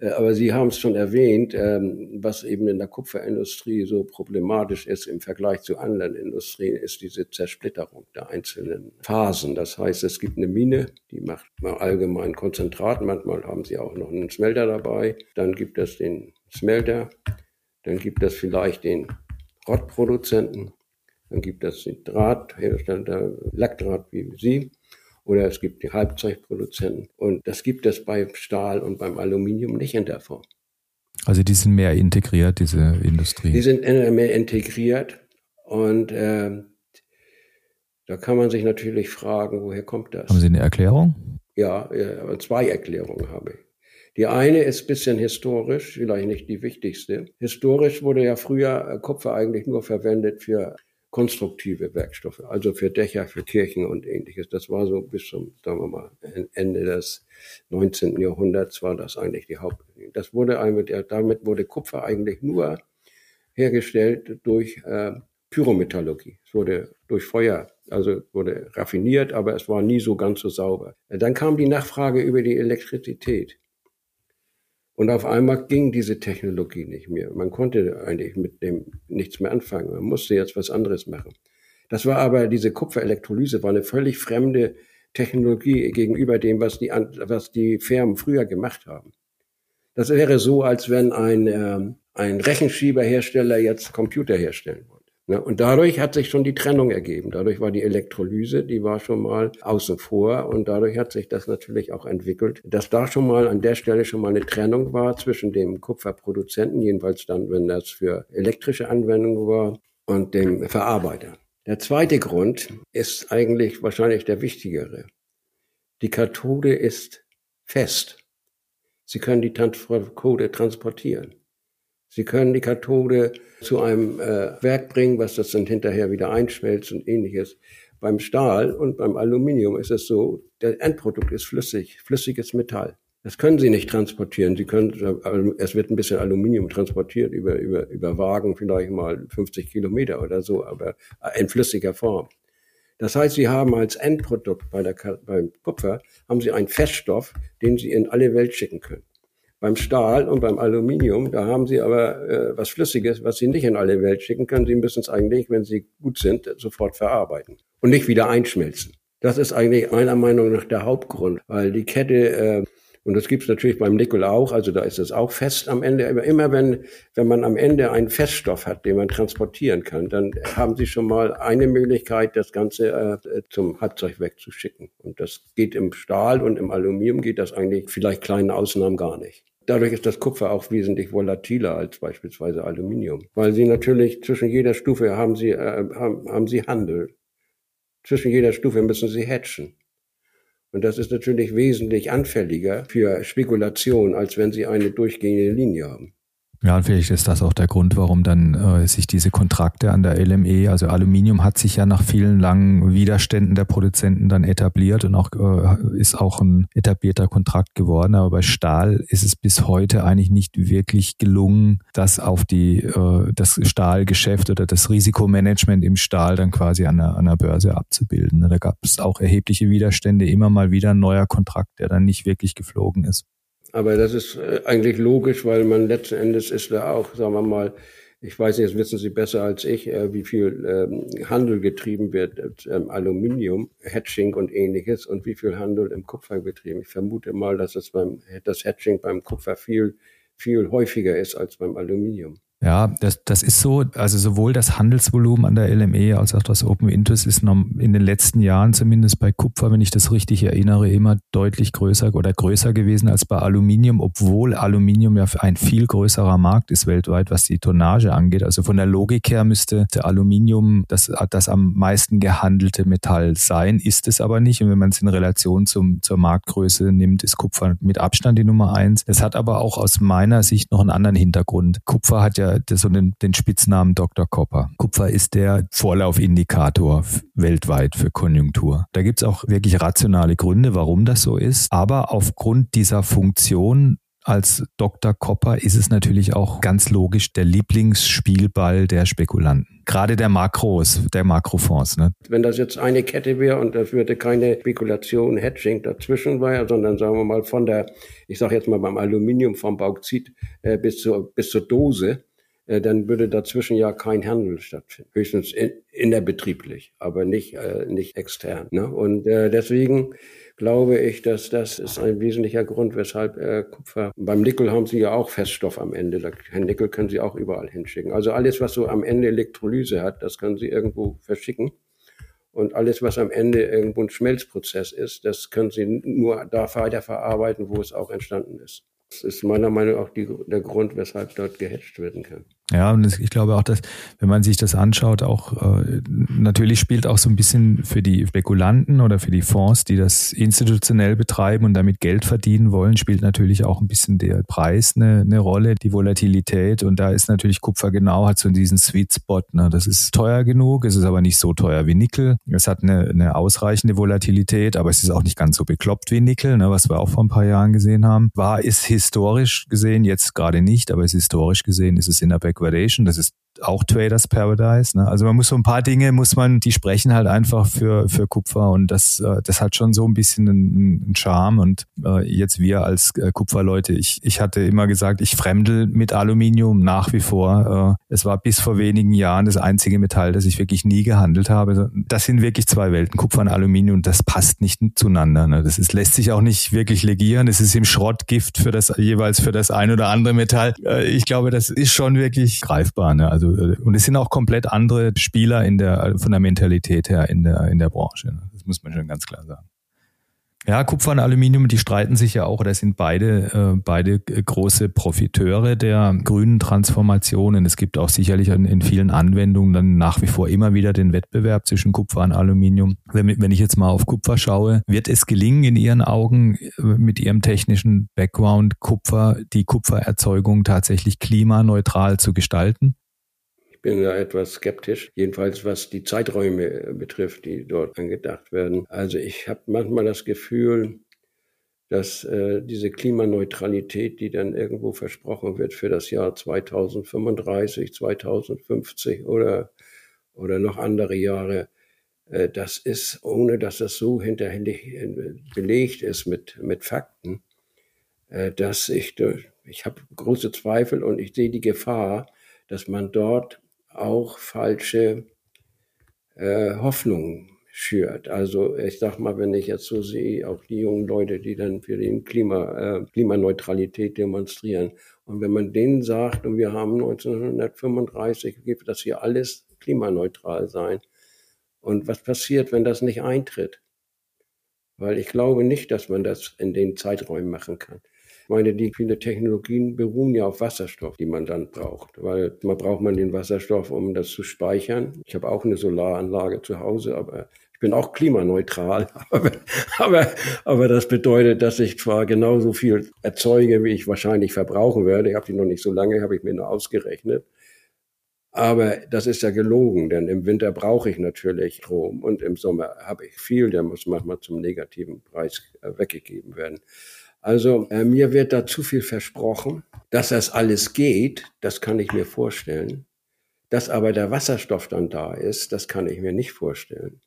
äh, aber Sie haben es schon erwähnt, ähm, was eben in der Kupferindustrie so problematisch ist im Vergleich zu anderen Industrien, ist diese Zersplitterung der einzelnen Phasen. Das heißt, es gibt eine Mine, die macht mal allgemein Konzentrat, manchmal haben sie auch noch einen Smelter dabei, dann gibt es den Smelter, dann gibt es vielleicht den Rottproduzenten, dann gibt es den Drahthersteller, Lackdraht wie Sie, oder es gibt die Halbzeugproduzenten. Und das gibt es bei Stahl und beim Aluminium nicht in der Form.
Also die sind mehr integriert, diese Industrie.
Die sind mehr integriert und äh, da kann man sich natürlich fragen, woher kommt das?
Haben Sie eine Erklärung?
Ja, ja zwei Erklärungen habe ich. Die eine ist bisschen historisch, vielleicht nicht die wichtigste. Historisch wurde ja früher äh, Kupfer eigentlich nur verwendet für konstruktive Werkstoffe, also für Dächer, für Kirchen und ähnliches. Das war so bis zum, sagen wir mal, Ende des 19. Jahrhunderts war das eigentlich die Haupt. Das wurde damit wurde Kupfer eigentlich nur hergestellt durch äh, Pyrometallurgie. Es wurde durch Feuer, also wurde raffiniert, aber es war nie so ganz so sauber. Dann kam die Nachfrage über die Elektrizität. Und auf einmal ging diese Technologie nicht mehr. Man konnte eigentlich mit dem nichts mehr anfangen. Man musste jetzt was anderes machen. Das war aber, diese Kupferelektrolyse war eine völlig fremde Technologie gegenüber dem, was die, was die Firmen früher gemacht haben. Das wäre so, als wenn ein, äh, ein Rechenschieberhersteller jetzt Computer herstellen wollte. Ne? Und dadurch hat sich schon die Trennung ergeben. Dadurch war die Elektrolyse, die war schon mal außen vor und dadurch hat sich das natürlich auch entwickelt, dass da schon mal an der Stelle schon mal eine Trennung war zwischen dem Kupferproduzenten, jedenfalls dann, wenn das für elektrische Anwendungen war, und dem Verarbeiter. Der zweite Grund ist eigentlich wahrscheinlich der wichtigere. Die Kathode ist fest. Sie können die Kathode transportieren. Sie können die Kathode zu einem äh, Werk bringen, was das dann hinterher wieder einschmelzt und ähnliches. Beim Stahl und beim Aluminium ist es so, der Endprodukt ist flüssig, flüssiges Metall. Das können Sie nicht transportieren. Sie können, es wird ein bisschen Aluminium transportiert über, über, über Wagen, vielleicht mal 50 Kilometer oder so, aber in flüssiger Form. Das heißt, Sie haben als Endprodukt bei der, beim Kupfer, haben Sie einen Feststoff, den Sie in alle Welt schicken können. Beim Stahl und beim Aluminium, da haben Sie aber äh, was Flüssiges, was Sie nicht in alle Welt schicken können. Sie müssen es eigentlich, wenn Sie gut sind, sofort verarbeiten und nicht wieder einschmelzen. Das ist eigentlich meiner Meinung nach der Hauptgrund, weil die Kette äh, und das gibt's natürlich beim Nickel auch, also da ist es auch fest am Ende. Aber immer wenn, wenn man am Ende einen Feststoff hat, den man transportieren kann, dann haben Sie schon mal eine Möglichkeit, das Ganze äh, zum Fahrzeug wegzuschicken. Und das geht im Stahl und im Aluminium geht das eigentlich vielleicht kleinen Ausnahmen gar nicht. Dadurch ist das Kupfer auch wesentlich volatiler als beispielsweise Aluminium, weil Sie natürlich zwischen jeder Stufe haben Sie, äh, haben, haben Sie Handel. Zwischen jeder Stufe müssen Sie hatchen. Und das ist natürlich wesentlich anfälliger für Spekulation, als wenn Sie eine durchgehende Linie haben.
Ja, und vielleicht ist das auch der Grund, warum dann äh, sich diese Kontrakte an der LME, also Aluminium hat sich ja nach vielen langen Widerständen der Produzenten dann etabliert und auch äh, ist auch ein etablierter Kontrakt geworden. Aber bei Stahl ist es bis heute eigentlich nicht wirklich gelungen, das auf die äh, das Stahlgeschäft oder das Risikomanagement im Stahl dann quasi an der, an der Börse abzubilden. Da gab es auch erhebliche Widerstände, immer mal wieder ein neuer Kontrakt, der dann nicht wirklich geflogen ist.
Aber das ist äh, eigentlich logisch, weil man letzten Endes ist da auch, sagen wir mal, ich weiß nicht, das wissen Sie besser als ich, äh, wie viel ähm, Handel getrieben wird, ähm, Aluminium, Hatching und ähnliches und wie viel Handel im Kupfer betrieben. Ich vermute mal, dass es beim, das Hatching beim Kupfer viel, viel häufiger ist als beim Aluminium.
Ja, das, das ist so, also sowohl das Handelsvolumen an der LME als auch das Open Interest ist in den letzten Jahren zumindest bei Kupfer, wenn ich das richtig erinnere, immer deutlich größer oder größer gewesen als bei Aluminium, obwohl Aluminium ja ein viel größerer Markt ist weltweit, was die Tonnage angeht. Also von der Logik her müsste Aluminium das, das am meisten gehandelte Metall sein, ist es aber nicht. Und wenn man es in Relation zum, zur Marktgröße nimmt, ist Kupfer mit Abstand die Nummer eins. Es hat aber auch aus meiner Sicht noch einen anderen Hintergrund. Kupfer hat ja so den, den Spitznamen Dr. Copper. Kupfer ist der Vorlaufindikator weltweit für Konjunktur. Da gibt's auch wirklich rationale Gründe, warum das so ist. Aber aufgrund dieser Funktion als Dr. Copper ist es natürlich auch ganz logisch der Lieblingsspielball der Spekulanten. Gerade der Makros, der Makrofonds. Ne?
Wenn das jetzt eine Kette wäre und das würde keine Spekulation, Hedging dazwischen war, sondern sagen wir mal von der, ich sage jetzt mal beim Aluminium vom Bauxit äh, bis, zur, bis zur Dose, äh, dann würde dazwischen ja kein Handel stattfinden. Höchstens in, innerbetrieblich, aber nicht, äh, nicht extern. Ne? Und äh, deswegen glaube ich, dass das ist ein wesentlicher Grund, weshalb äh, Kupfer, beim Nickel haben sie ja auch Feststoff am Ende. Da, Nickel können sie auch überall hinschicken. Also alles, was so am Ende Elektrolyse hat, das können sie irgendwo verschicken. Und alles, was am Ende irgendwo ein Schmelzprozess ist, das können sie nur da weiterverarbeiten, wo es auch entstanden ist. Das ist meiner Meinung nach auch die, der Grund, weshalb dort gehatcht werden kann.
Ja, und ich glaube auch, dass, wenn man sich das anschaut, auch äh, natürlich spielt auch so ein bisschen für die Spekulanten oder für die Fonds, die das institutionell betreiben und damit Geld verdienen wollen, spielt natürlich auch ein bisschen der Preis eine, eine Rolle, die Volatilität. Und da ist natürlich Kupfer genau, hat so diesen Sweet Spot. Ne? Das ist teuer genug, es ist aber nicht so teuer wie Nickel. Es hat eine, eine ausreichende Volatilität, aber es ist auch nicht ganz so bekloppt wie Nickel, ne? was wir auch vor ein paar Jahren gesehen haben. War, ist historisch gesehen, jetzt gerade nicht, aber ist historisch gesehen, ist es in der Backwardation. Das ist auch Traders Paradise. Ne? Also man muss so ein paar Dinge, muss man, die sprechen halt einfach für, für Kupfer und das, äh, das hat schon so ein bisschen einen, Charme. Und äh, jetzt wir als äh, Kupferleute, ich, ich hatte immer gesagt, ich fremdel mit Aluminium nach wie vor. Äh, es war bis vor wenigen Jahren das einzige Metall, das ich wirklich nie gehandelt habe. Das sind wirklich zwei Welten, Kupfer und Aluminium, das passt nicht zueinander. Ne? Das ist, lässt sich auch nicht wirklich legieren. Es ist im Schrottgift für das jeweils für das ein oder andere Metall. Äh, ich glaube, das ist schon wirklich greifbar. Ne? Also Also äh, und es sind auch komplett andere Spieler in der von der Mentalität her in der in der Branche. Das muss man schon ganz klar sagen. Ja, Kupfer und Aluminium, die streiten sich ja auch oder sind beide, äh, beide große Profiteure der grünen Transformationen. Es gibt auch sicherlich in, in, vielen Anwendungen dann nach wie vor immer wieder den Wettbewerb zwischen Kupfer und Aluminium. Wenn, wenn ich jetzt mal auf Kupfer schaue, wird es gelingen in Ihren Augen äh, mit Ihrem technischen Background Kupfer, die Kupfererzeugung tatsächlich klimaneutral zu gestalten?
Bin da etwas skeptisch, jedenfalls was die Zeiträume äh, betrifft, die dort angedacht werden. Also ich habe manchmal das Gefühl, dass äh, diese Klimaneutralität, die dann irgendwo versprochen wird für das Jahr 2035, 2050 oder, oder noch andere Jahre, äh, das ist, ohne dass das so hinterhältig äh, belegt ist mit, mit Fakten, äh, dass ich, ich habe große Zweifel und ich sehe die Gefahr, dass man dort auch falsche äh, Hoffnungen schürt. Also ich sag mal, wenn ich jetzt so sehe, auch die jungen Leute, die dann für den Klima, äh, Klimaneutralität demonstrieren. Und wenn man denen sagt, und wir haben 1935, gibt das hier alles klimaneutral sein. Und was passiert, wenn das nicht eintritt? Weil ich glaube nicht, dass man das in den Zeiträumen machen kann. Ich meine, die viele Technologien beruhen ja auf Wasserstoff, die man dann braucht, weil man braucht man den Wasserstoff, um das zu speichern. Ich habe auch eine Solaranlage zu Hause, aber ich bin auch klimaneutral, *laughs* aber, aber, aber das bedeutet, dass ich zwar genauso viel erzeuge, wie ich wahrscheinlich verbrauchen werde. Ich habe die noch nicht so lange, habe ich mir nur ausgerechnet. Aber das ist ja gelogen, denn im Winter brauche ich natürlich Strom und im Sommer habe ich viel, der muss manchmal zum negativen Preis äh, weggegeben werden. Also äh, mir wird da zu viel versprochen. Dass das alles geht, das kann ich mir vorstellen. Dass aber der Wasserstoff dann da ist, das kann ich mir nicht vorstellen.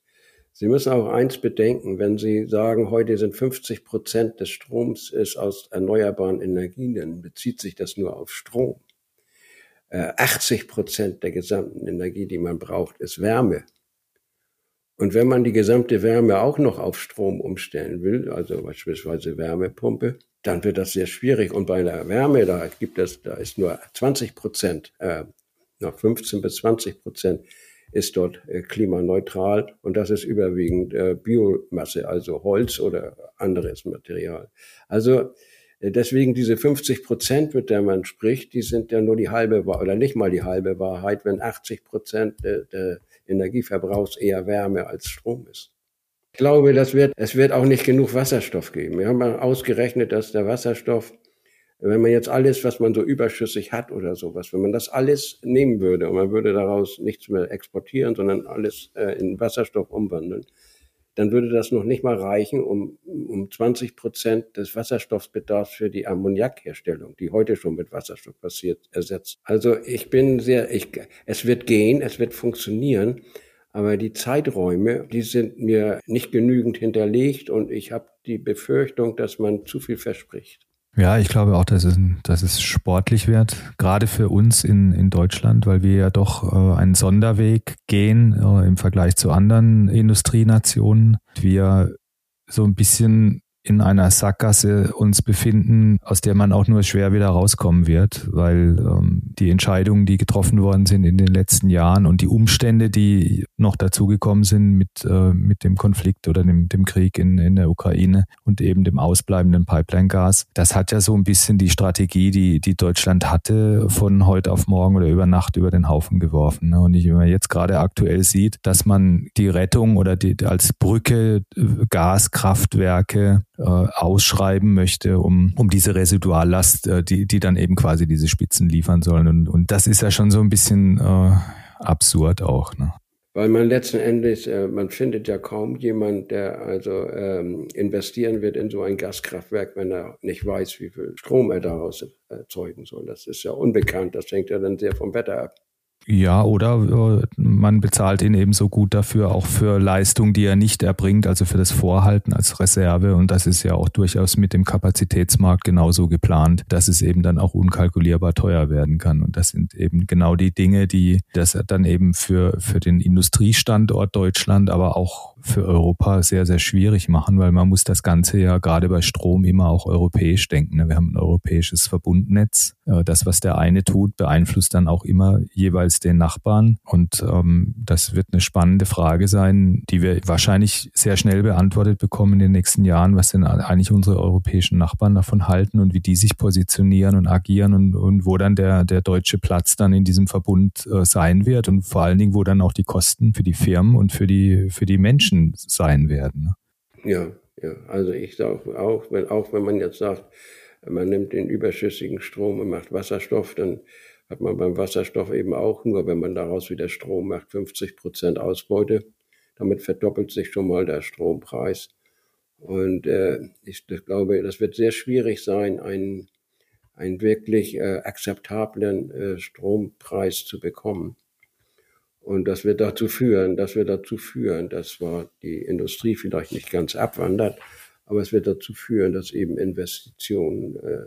Sie müssen auch eins bedenken, wenn Sie sagen, heute sind 50 Prozent des Stroms ist aus erneuerbaren Energien, dann bezieht sich das nur auf Strom. Äh, 80 Prozent der gesamten Energie, die man braucht, ist Wärme. Und wenn man die gesamte Wärme auch noch auf Strom umstellen will, also beispielsweise Wärmepumpe, dann wird das sehr schwierig. Und bei der Wärme, da gibt es, da ist nur 20 Prozent, äh, noch 15 bis 20 Prozent ist dort äh, klimaneutral und das ist überwiegend äh, Biomasse, also Holz oder anderes Material. Also äh, deswegen diese 50 Prozent, mit der man spricht, die sind ja nur die halbe oder nicht mal die halbe Wahrheit, wenn 80 Prozent der, der Energieverbrauchs eher Wärme als Strom ist. Ich glaube, das wird, es wird auch nicht genug Wasserstoff geben. Wir haben ausgerechnet, dass der Wasserstoff, wenn man jetzt alles, was man so überschüssig hat oder sowas, wenn man das alles nehmen würde und man würde daraus nichts mehr exportieren, sondern alles äh, in Wasserstoff umwandeln, dann würde das noch nicht mal reichen, um, um 20 Prozent des Wasserstoffbedarfs für die Ammoniakherstellung, die heute schon mit Wasserstoff passiert, ersetzt. Also ich bin sehr, ich, es wird gehen, es wird funktionieren, aber die Zeiträume, die sind mir nicht genügend hinterlegt und ich habe die Befürchtung, dass man zu viel verspricht.
Ja, ich glaube auch, dass es, dass es sportlich wird, gerade für uns in, in Deutschland, weil wir ja doch äh, einen Sonderweg gehen äh, im Vergleich zu anderen Industrienationen. Wir so ein bisschen in einer Sackgasse uns befinden, aus der man auch nur schwer wieder rauskommen wird, weil ähm, die Entscheidungen, die getroffen worden sind in den letzten Jahren und die Umstände, die noch dazugekommen sind mit, äh, mit dem Konflikt oder dem, dem Krieg in, in der Ukraine und eben dem ausbleibenden Pipeline-Gas, das hat ja so ein bisschen die Strategie, die, die Deutschland hatte, von heute auf morgen oder über Nacht über den Haufen geworfen. Ne? Und ich, wenn man jetzt gerade aktuell sieht, dass man die Rettung oder die, als Brücke äh, Gaskraftwerke äh, ausschreiben möchte, um, um diese Residuallast, äh, die, die dann eben quasi diese Spitzen liefern sollen. Und, und das ist ja schon so ein bisschen äh, absurd auch. Ne?
Weil man letzten Endes, äh, man findet ja kaum jemand, der also ähm, investieren wird in so ein Gaskraftwerk, wenn er nicht weiß, wie viel Strom er daraus erzeugen soll. Das ist ja unbekannt. Das hängt ja dann sehr vom Wetter ab.
Ja, oder äh, man bezahlt ihn eben so gut dafür, auch für Leistung, die er nicht erbringt, also für das Vorhalten als Reserve. Und das ist ja auch durchaus mit dem Kapazitätsmarkt genauso geplant, dass es eben dann auch unkalkulierbar teuer werden kann. Und das sind eben genau die Dinge, die das dann eben für, für den Industriestandort Deutschland, aber auch für Europa sehr, sehr schwierig machen, weil man muss das Ganze ja gerade bei Strom immer auch europäisch denken. Ne? Wir haben ein europäisches Verbundnetz. Äh, das, was der eine tut, beeinflusst dann auch immer jeweils den Nachbarn. Und ähm, das wird eine spannende Frage sein, die wir wahrscheinlich sehr schnell beantwortet bekommen in den nächsten Jahren, was denn eigentlich unsere europäischen Nachbarn davon halten und wie die sich positionieren und agieren und, und wo dann der, der deutsche Platz dann in diesem Verbund äh, sein wird und vor allen Dingen, wo dann auch die Kosten für die Firmen und für die, für die Menschen sein werden. Ne?
Ja, ja. Also ich sage auch, wenn, auch wenn man jetzt sagt, man nimmt den überschüssigen Strom und macht Wasserstoff, dann hat man beim Wasserstoff eben auch nur, wenn man daraus wieder Strom macht, 50 Prozent Ausbeute. Damit verdoppelt sich schon mal der Strompreis. Und äh, ich glaube, das wird sehr schwierig sein, einen, einen wirklich äh, akzeptablen äh, Strompreis zu bekommen. Und das wird dazu führen, dass wir dazu führen, dass zwar die Industrie vielleicht nicht ganz abwandert, aber es wird dazu führen, dass eben Investitionen, äh,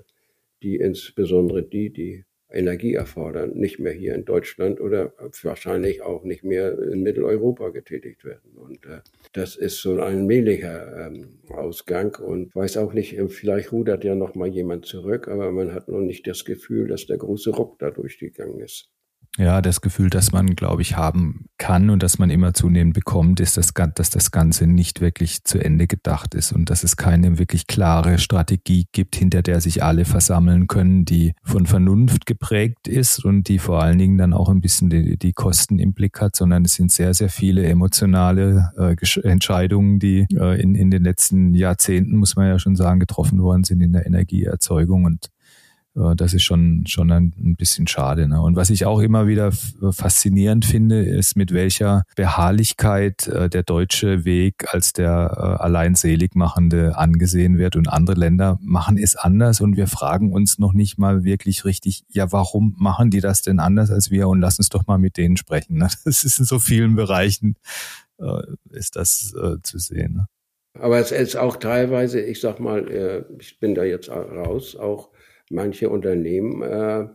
die insbesondere die, die Energie erfordern, nicht mehr hier in Deutschland oder wahrscheinlich auch nicht mehr in Mitteleuropa getätigt werden. Und äh, das ist so ein mählicher ähm, Ausgang und weiß auch nicht, äh, vielleicht rudert ja noch mal jemand zurück, aber man hat noch nicht das Gefühl, dass der große Ruck da durchgegangen ist.
Ja, das Gefühl, das man, glaube ich, haben kann und das man immer zunehmend bekommt, ist, dass, dass das Ganze nicht wirklich zu Ende gedacht ist und dass es keine wirklich klare Strategie gibt, hinter der sich alle versammeln können, die von Vernunft geprägt ist und die vor allen Dingen dann auch ein bisschen die, die Kosten im Blick hat, sondern es sind sehr, sehr viele emotionale äh, Entscheidungen, die äh, in, in den letzten Jahrzehnten, muss man ja schon sagen, getroffen worden sind in der Energieerzeugung und das ist schon, schon ein, bisschen schade. Ne? Und was ich auch immer wieder faszinierend finde, ist, mit welcher Beharrlichkeit äh, der deutsche Weg als der äh, allein Seligmachende angesehen wird. Und andere Länder machen es anders und wir fragen uns noch nicht mal wirklich richtig, ja, warum machen die das denn anders als wir? Und lass uns doch mal mit denen sprechen. Ne? *laughs* Das ist in so vielen Bereichen, äh, ist das äh, zu sehen. Ne?
Aber es ist auch teilweise, ich sag mal, äh, ich bin da jetzt raus, auch manche Unternehmen äh,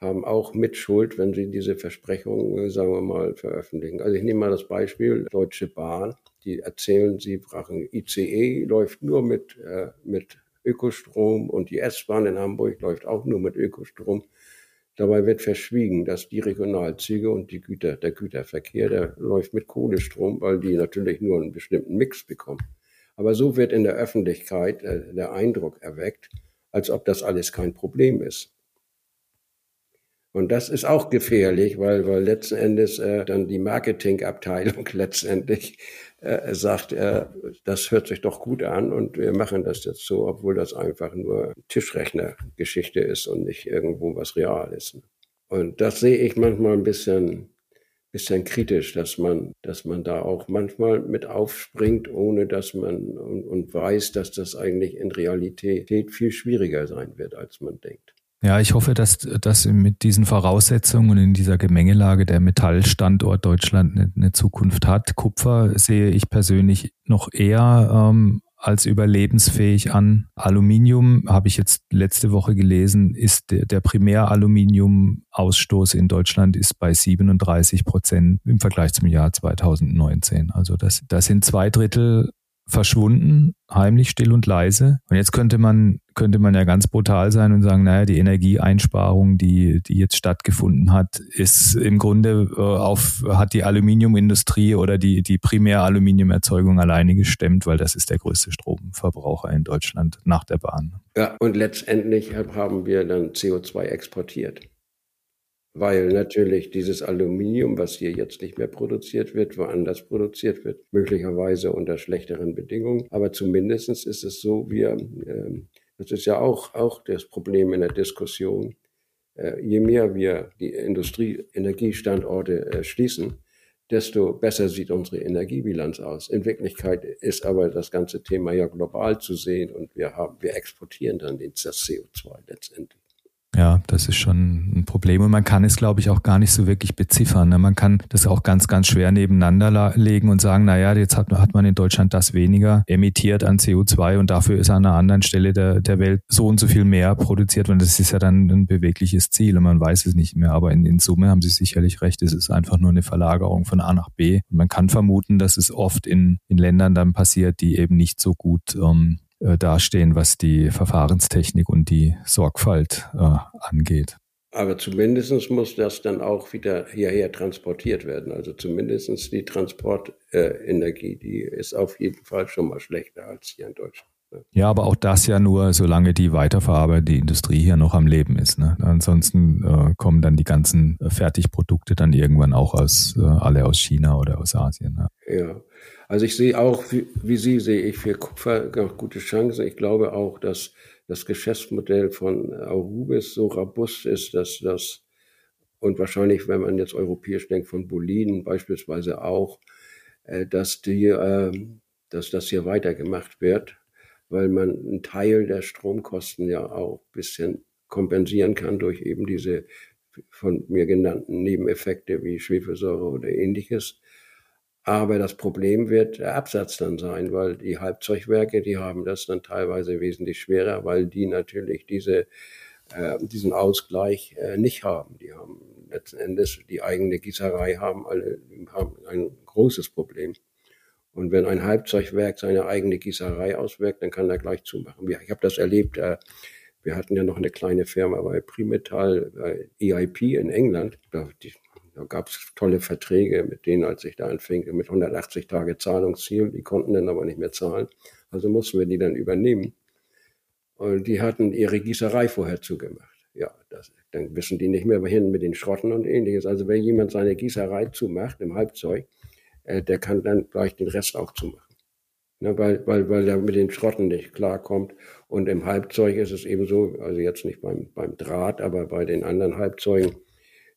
haben auch Mitschuld, wenn sie diese Versprechungen, äh, sagen wir mal, veröffentlichen. Also ich nehme mal das Beispiel Deutsche Bahn. Die erzählen, sie brachen ICE läuft nur mit, äh, mit Ökostrom und die S-Bahn in Hamburg läuft auch nur mit Ökostrom. Dabei wird verschwiegen, dass die Regionalzüge und die Güter, der Güterverkehr, der läuft mit Kohlestrom, weil die natürlich nur einen bestimmten Mix bekommen. Aber so wird in der Öffentlichkeit äh, der Eindruck erweckt, als ob das alles kein Problem ist. Und das ist auch gefährlich, weil, weil letzten Endes äh, dann die Marketingabteilung *laughs* letztendlich äh, sagt, äh, das hört sich doch gut an und wir machen das jetzt so, obwohl das einfach nur Tischrechnergeschichte ist und nicht irgendwo was Reales. Und das sehe ich manchmal ein bisschen bisschen kritisch, dass man, dass man da auch manchmal mit aufspringt, ohne dass man und, und weiß, dass das eigentlich in Realität viel schwieriger sein wird, als man denkt.
Ja, ich hoffe, dass, dass mit diesen Voraussetzungen und in dieser Gemengelage der Metallstandort Deutschland eine, eine Zukunft hat. Kupfer sehe ich persönlich noch eher ähm, als überlebensfähig an. Aluminium, habe ich jetzt letzte Woche gelesen, ist der, der Primäraluminiumausstoß in Deutschland ist bei 37 Prozent im Vergleich zum Jahr 2019. Also das, das sind zwei Drittel verschwunden, heimlich, still und leise. Und jetzt könnte man, könnte man ja ganz brutal sein und sagen, naja, die Energieeinsparung, die, die jetzt stattgefunden hat, ist im Grunde äh, auf, hat die Aluminiumindustrie oder die, die Primäraluminiumerzeugung alleine gestemmt, weil das ist der größte Stromverbraucher in Deutschland nach der Bahn.
Ja, und letztendlich haben wir dann CO2 exportiert weil natürlich dieses Aluminium, was hier jetzt nicht mehr produziert wird, woanders produziert wird, möglicherweise unter schlechteren Bedingungen. Aber zumindestens ist es so, wir, äh, das ist ja auch, auch das Problem in der Diskussion, äh, je mehr wir die Industrie-Energiestandorte äh, schließen, desto besser sieht unsere Energiebilanz aus. In Wirklichkeit ist aber das ganze Thema ja global zu sehen und wir haben, wir exportieren dann das CO2 letztendlich.
Ja, das ist schon ein Problem und man kann es, glaube ich, auch gar nicht so wirklich beziffern. Ne? Man kann das auch ganz, ganz schwer nebeneinander legen und sagen, na ja, jetzt hat, hat man in Deutschland das weniger emittiert an CO2 und dafür ist an einer anderen Stelle der, der Welt so und so viel mehr produziert und das ist ja dann ein bewegliches Ziel und man weiß es nicht mehr. Aber in, in Summe haben Sie sicherlich recht, es ist einfach nur eine Verlagerung von A nach B. Und man kann vermuten, dass es oft in, in Ländern dann passiert, die eben nicht so gut ähm, äh, dastehen, was die Verfahrenstechnik und die Sorgfalt äh, angeht.
Aber zumindest muss das dann auch wieder hierher transportiert werden. Also zumindest die Transportenergie, äh, die ist auf jeden Fall schon mal schlechter als hier in Deutschland.
Ne? Ja, aber auch das ja nur, solange die weiterverarbeitende Industrie hier noch am Leben ist. Ne? Ansonsten äh, kommen dann die ganzen Fertigprodukte dann irgendwann auch aus äh, alle aus China oder aus Asien.
Ne? Ja, also ich sehe auch, wie, wie Sie sehe ich für Kupfer noch gute Chancen. Ich glaube auch, dass das Geschäftsmodell von Arubis so robust ist, dass das und wahrscheinlich, wenn man jetzt europäisch denkt, von Boliden beispielsweise auch, äh, dass die, äh, dass das hier weitergemacht wird, weil man einen Teil der Stromkosten ja auch bisschen kompensieren kann durch eben diese von mir genannten Nebeneffekte wie Schwefelsäure oder ähnliches. Aber das Problem wird der Absatz dann sein, weil die Halbzeugwerke, die haben das dann teilweise wesentlich schwerer, weil die natürlich diese, äh, diesen Ausgleich äh, nicht haben. Die haben letzten Endes die eigene Gießerei haben alle haben ein großes Problem. Und wenn ein Halbzeugwerk seine eigene Gießerei auswirkt, dann kann er gleich zumachen. Ich habe das erlebt. Äh, wir hatten ja noch eine kleine Firma bei Primetall, bei EIP in England. Die da gab es tolle Verträge mit denen, als ich da anfing, mit 180 Tage Zahlungsziel. Die konnten dann aber nicht mehr zahlen. Also mussten wir die dann übernehmen. Und die hatten ihre Gießerei vorher zugemacht. Ja, das, dann wissen die nicht mehr, wohin mit den Schrotten und ähnliches. Also wenn jemand seine Gießerei zumacht im Halbzeug, äh, der kann dann gleich den Rest auch zumachen. Ne, weil, weil, weil er mit den Schrotten nicht klarkommt. Und im Halbzeug ist es eben so, also jetzt nicht beim, beim Draht, aber bei den anderen Halbzeugen,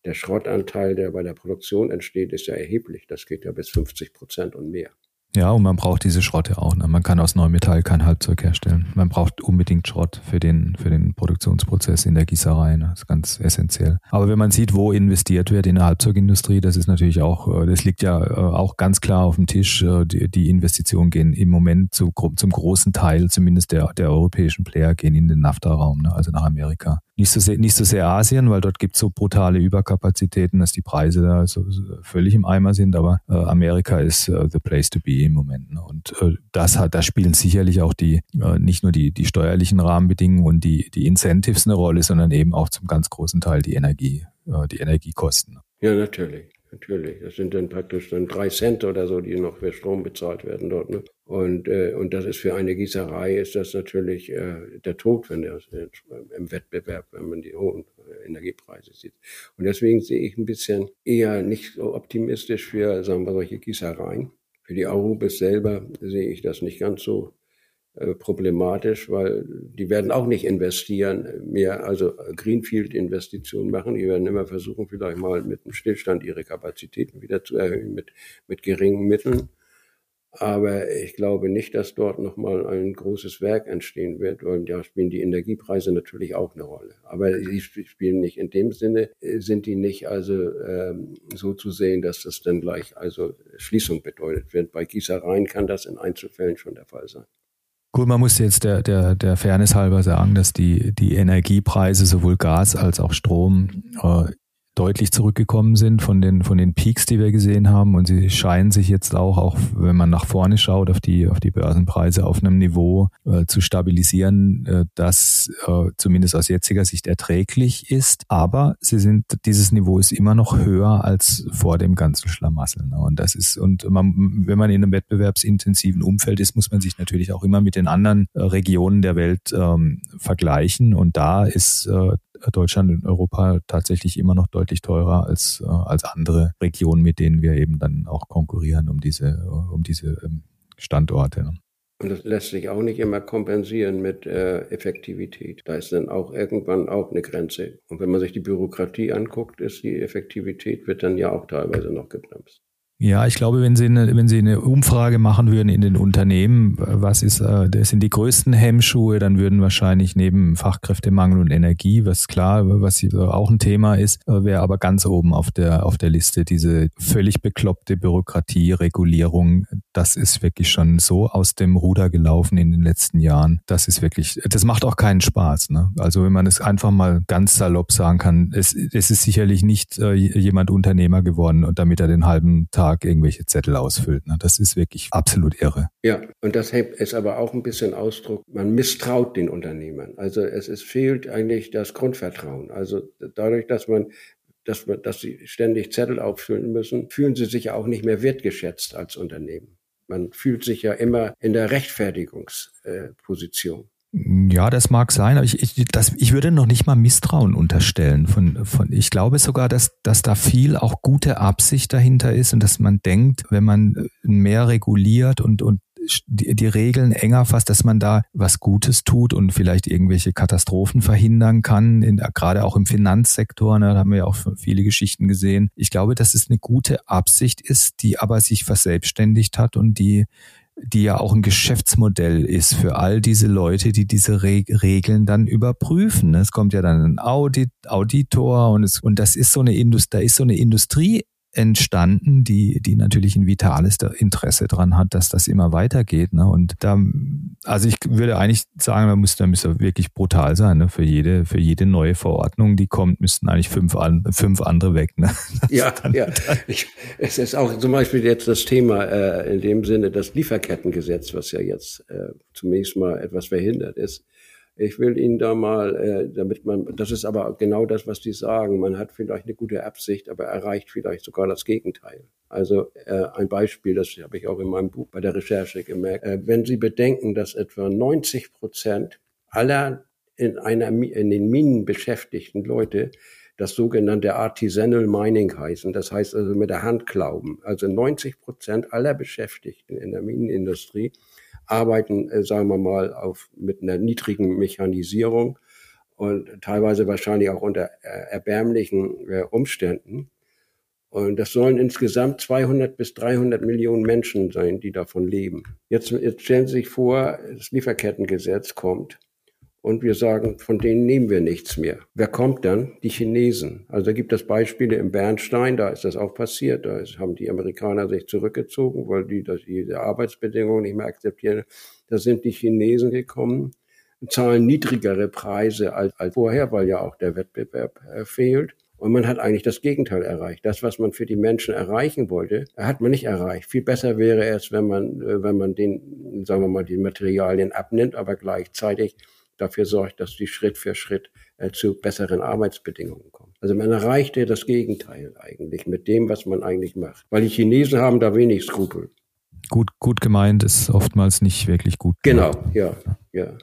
der Schrottanteil, der bei der Produktion entsteht, ist ja erheblich. Das geht ja bis 50 Prozent und mehr.
Ja, und man braucht diese Schrotte auch. Ne? Man kann aus Neumetall kein Halbzeug herstellen. Man braucht unbedingt Schrott für den, für den Produktionsprozess in der Gießerei. Ne? Das ist ganz essentiell. Aber wenn man sieht, wo investiert wird in der Halbzeugindustrie, das ist natürlich auch, äh, das liegt ja äh, auch ganz klar auf dem Tisch. Äh, die, die Investitionen gehen im Moment zu, zum großen Teil, zumindest der, der europäischen Player, gehen in den NAFTA-Raum, ne? also nach Amerika. Nicht so sehr, nicht so sehr Asien, weil dort gibt es so brutale Überkapazitäten, dass die Preise da so, so völlig im Eimer sind. Aber äh, Amerika ist äh, the place to be im Moment. Ne? Und äh, das hat, da spielen sicherlich auch die äh, nicht nur die die steuerlichen Rahmenbedingungen und die die Incentives eine Rolle, sondern eben auch zum ganz großen Teil die Energie, äh, die Energiekosten.
Ja, natürlich natürlich. Das sind dann praktisch dann drei Cent oder so, die noch für Strom bezahlt werden dort. Ne? Und, äh, und das ist für eine Gießerei ist das natürlich äh, der Tod, wenn der im Wettbewerb, wenn man die hohen äh, Energiepreise sieht. Und deswegen sehe ich ein bisschen eher nicht so optimistisch für, sagen wir, solche Gießereien. Für die Arubis selber sehe ich das nicht ganz so äh, problematisch, weil die werden auch nicht investieren, mehr also Greenfield-Investitionen machen. Die werden immer versuchen, vielleicht mal mit einem Stillstand ihre Kapazitäten wieder zu erhöhen mit, mit geringen Mitteln. Aber ich glaube nicht, dass dort nochmal ein großes Werk entstehen wird. Und ja, spielen die Energiepreise natürlich auch eine Rolle. Aber sie spielen nicht in dem Sinne, äh, sind die nicht also ähm, so zu sehen, dass das dann gleich also Schließung bedeutet wird. Bei Gießereien kann das in Einzelfällen schon der Fall sein.
Gut, man muss jetzt der, der, der Fairness halber sagen, dass die, die Energiepreise sowohl Gas als auch Strom äh, deutlich zurückgekommen sind von den, von den Peaks, die wir gesehen haben. Und sie scheinen sich jetzt auch, auch wenn man nach vorne schaut, auf die, auf die Börsenpreise auf einem Niveau äh, zu stabilisieren, äh, das äh, zumindest aus jetziger Sicht erträglich ist. Aber sie sind, dieses Niveau ist immer noch höher als vor dem ganzen Schlamassel. Ne? Und das ist, und man, wenn man in einem wettbewerbsintensiven Umfeld ist, muss man sich natürlich auch immer mit den anderen äh, Regionen der Welt ähm, vergleichen. Und da ist äh, Deutschland und Europa tatsächlich immer noch deutlich teurer als, äh, als andere Regionen, mit denen wir eben dann auch konkurrieren um diese, um diese ähm, Standorte. Ne?
Und das lässt sich auch nicht immer kompensieren mit äh, Effektivität. Da ist dann auch irgendwann auch eine Grenze. Und wenn man sich die Bürokratie anguckt, ist die Effektivität wird dann ja auch teilweise noch gebremst.
Ja, ich glaube, wenn Sie eine, wenn Sie eine Umfrage machen würden in den Unternehmen, was ist, äh, das sind die größten Hemmschuhe, dann würden wahrscheinlich neben Fachkräftemangel und Energie, was klar, was auch ein Thema ist, äh, wäre aber ganz oben auf der auf der Liste diese völlig bekloppte Bürokratie, Regulierung. Das ist wirklich schon so aus dem Ruder gelaufen in den letzten Jahren. Das ist wirklich, das macht auch keinen Spaß. Ne? Also wenn man es einfach mal ganz salopp sagen kann, es, es ist sicherlich nicht äh, jemand Unternehmer geworden und damit er den halben Tag Tag irgendwelche Zettel ausfüllt. Ne? Das ist wirklich absolut irre.
Ja, und das ist aber auch ein bisschen Ausdruck, man misstraut den Unternehmern. Also es, es fehlt eigentlich das Grundvertrauen. Also dadurch, dass man dass, man, dass sie ständig Zettel auffüllen müssen, fühlen sie sich ja auch nicht mehr wertgeschätzt als Unternehmen. Man fühlt sich ja immer in der Rechtfertigungsposition.
Ja, das mag sein, aber ich, ich, das, ich würde noch nicht mal Misstrauen unterstellen. Von, von, ich glaube sogar, dass, dass da viel auch gute Absicht dahinter ist und dass man denkt, wenn man mehr reguliert und, und die, die Regeln enger fasst, dass man da was Gutes tut und vielleicht irgendwelche Katastrophen verhindern kann, in, gerade auch im Finanzsektor, ne, da haben wir ja auch viele Geschichten gesehen. Ich glaube, dass es eine gute Absicht ist, die aber sich verselbstständigt hat und die die ja auch ein Geschäftsmodell ist für all diese Leute, die diese Re Regeln dann überprüfen. Es kommt ja dann ein Audit, Auditor und es, und das ist so eine Industrie, da ist so eine Industrie entstanden, die, die natürlich ein vitales Interesse dran hat, dass das immer weitergeht. Ne? Und da, also ich würde eigentlich sagen, da müsste, da müsste wirklich brutal sein. Ne? Für jede, für jede neue Verordnung, die kommt, müssten eigentlich fünf, an, fünf andere weg. Ne? *laughs*
Ja, dann, ja. Ich, es ist auch zum Beispiel jetzt das Thema äh, in dem Sinne das Lieferkettengesetz, was ja jetzt äh, zunächst mal etwas verhindert ist. Ich will Ihnen da mal, äh, damit man, das ist aber genau das, was die sagen. Man hat vielleicht eine gute Absicht, aber erreicht vielleicht sogar das Gegenteil. Also äh, ein Beispiel, das habe ich auch in meinem Buch bei der Recherche gemerkt. Äh, wenn Sie bedenken, dass etwa 90 Prozent aller in, einer, in den Minen beschäftigten Leute das sogenannte Artisanal Mining heißen. Das heißt also mit der Hand glauben. Also 90 Prozent aller Beschäftigten in der Minenindustrie arbeiten, äh, sagen wir mal, auf, mit einer niedrigen Mechanisierung und teilweise wahrscheinlich auch unter äh, erbärmlichen äh, Umständen. Und das sollen insgesamt 200 bis 300 Millionen Menschen sein, die davon leben. Jetzt, jetzt stellen Sie sich vor, das Lieferkettengesetz kommt und wir sagen, von denen nehmen wir nichts mehr. Wer kommt dann? Die Chinesen. Also da gibt es Beispiele im Bernstein, da ist das auch passiert. Da haben die Amerikaner sich zurückgezogen, weil die das, diese Arbeitsbedingungen nicht mehr akzeptieren. Da sind die Chinesen gekommen, zahlen niedrigere Preise als, als vorher, weil ja auch der Wettbewerb äh, fehlt. Und man hat eigentlich das Gegenteil erreicht. Das, was man für die Menschen erreichen wollte, hat man nicht erreicht. Viel besser wäre es, wenn man, äh, wenn man den, sagen wir mal, die Materialien abnimmt, aber gleichzeitig dafür sorgt, dass die Schritt für Schritt äh, zu besseren Arbeitsbedingungen kommen. Also man erreichte das Gegenteil eigentlich mit dem, was man eigentlich macht. Weil die Chinesen haben da wenig Skrupel.
Gut, gut gemeint ist oftmals nicht wirklich gut.
Genau, ja, ja.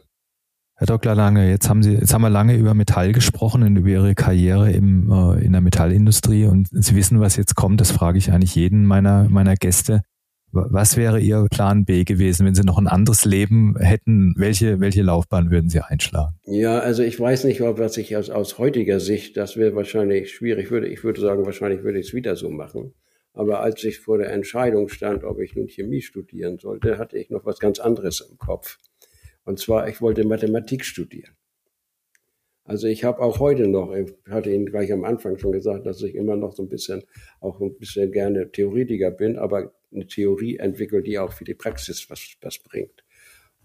Herr Dr. Lange, jetzt haben Sie, jetzt haben wir lange über Metall gesprochen und über Ihre Karriere im, äh, in der Metallindustrie und Sie wissen, was jetzt kommt. Das frage ich eigentlich jeden meiner, meiner Gäste. Was wäre Ihr Plan B gewesen, wenn Sie noch ein anderes Leben hätten? Welche, welche Laufbahn würden Sie einschlagen?
Ja, also ich weiß nicht, ob was ich aus, aus heutiger Sicht, das wäre wahrscheinlich schwierig. Würde, ich würde sagen, wahrscheinlich würde ich es wieder so machen. Aber als ich vor der Entscheidung stand, ob ich nun Chemie studieren sollte, hatte ich noch was ganz anderes im Kopf. Und zwar, ich wollte Mathematik studieren. Also ich habe auch heute noch, ich hatte Ihnen gleich am Anfang schon gesagt, dass ich immer noch so ein bisschen, auch ein bisschen gerne Theoretiker bin, aber eine Theorie entwickelt, die auch für die Praxis was, was bringt.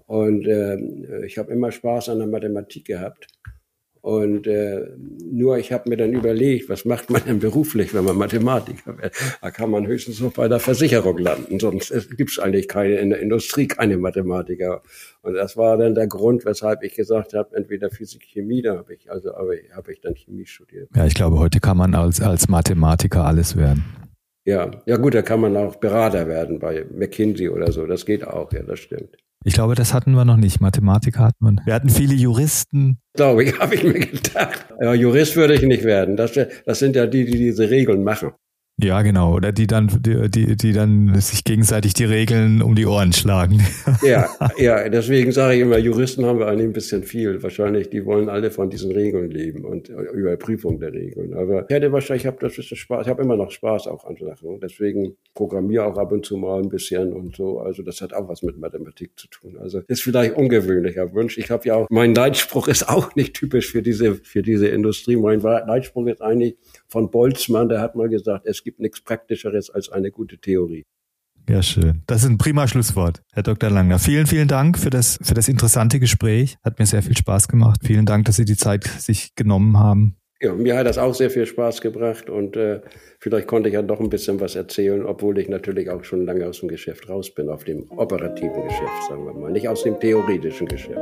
Und äh, ich habe immer Spaß an der Mathematik gehabt. Und äh, nur ich habe mir dann überlegt, was macht man denn beruflich, wenn man Mathematiker wird? Da kann man höchstens noch bei der Versicherung landen, sonst gibt es eigentlich keine in der Industrie keine Mathematiker. Und das war dann der Grund, weshalb ich gesagt habe, entweder Physik, Chemie, da habe ich also aber habe ich dann Chemie studiert.
Ja, ich glaube, heute kann man als als Mathematiker alles werden.
Ja, ja gut, da kann man auch Berater werden bei McKinsey oder so. Das geht auch, ja, das stimmt.
Ich glaube, das hatten wir noch nicht. Mathematiker hatten wir. Wir hatten viele Juristen.
Glaube ich, *laughs* habe ich mir gedacht. Ja, Jurist würde ich nicht werden. Das, das sind ja die, die diese Regeln machen.
Ja, genau. Oder die dann, die, die, die dann sich gegenseitig die Regeln um die Ohren schlagen. *laughs*
Ja, ja, deswegen sage ich immer, Juristen haben wir eigentlich ein bisschen viel. Wahrscheinlich, die wollen alle von diesen Regeln leben und Überprüfung der Regeln. Aber ich hätte wahrscheinlich, ich habe das bisschen Spaß, ich habe immer noch Spaß auch an Sachen. Deswegen programmiere auch ab und zu mal ein bisschen und so. Also das hat auch was mit Mathematik zu tun. Also ist vielleicht ungewöhnlicher Wunsch. Ich habe ja auch, mein Leitspruch ist auch nicht typisch für diese, für diese Industrie. Mein Leitspruch ist eigentlich von Boltzmann, der hat mal gesagt, es gibt nichts Praktischeres als eine gute Theorie.
Ja, schön. Das ist ein prima Schlusswort, Herr Dr. Langner. Vielen, vielen Dank für das, für das interessante Gespräch. Hat mir sehr viel Spaß gemacht. Vielen Dank, dass Sie die Zeit sich genommen haben.
Ja, mir hat das auch sehr viel Spaß gebracht und äh, vielleicht konnte ich ja doch ein bisschen was erzählen, obwohl ich natürlich auch schon lange aus dem Geschäft raus bin, auf dem operativen Geschäft, sagen wir mal, nicht aus dem theoretischen Geschäft.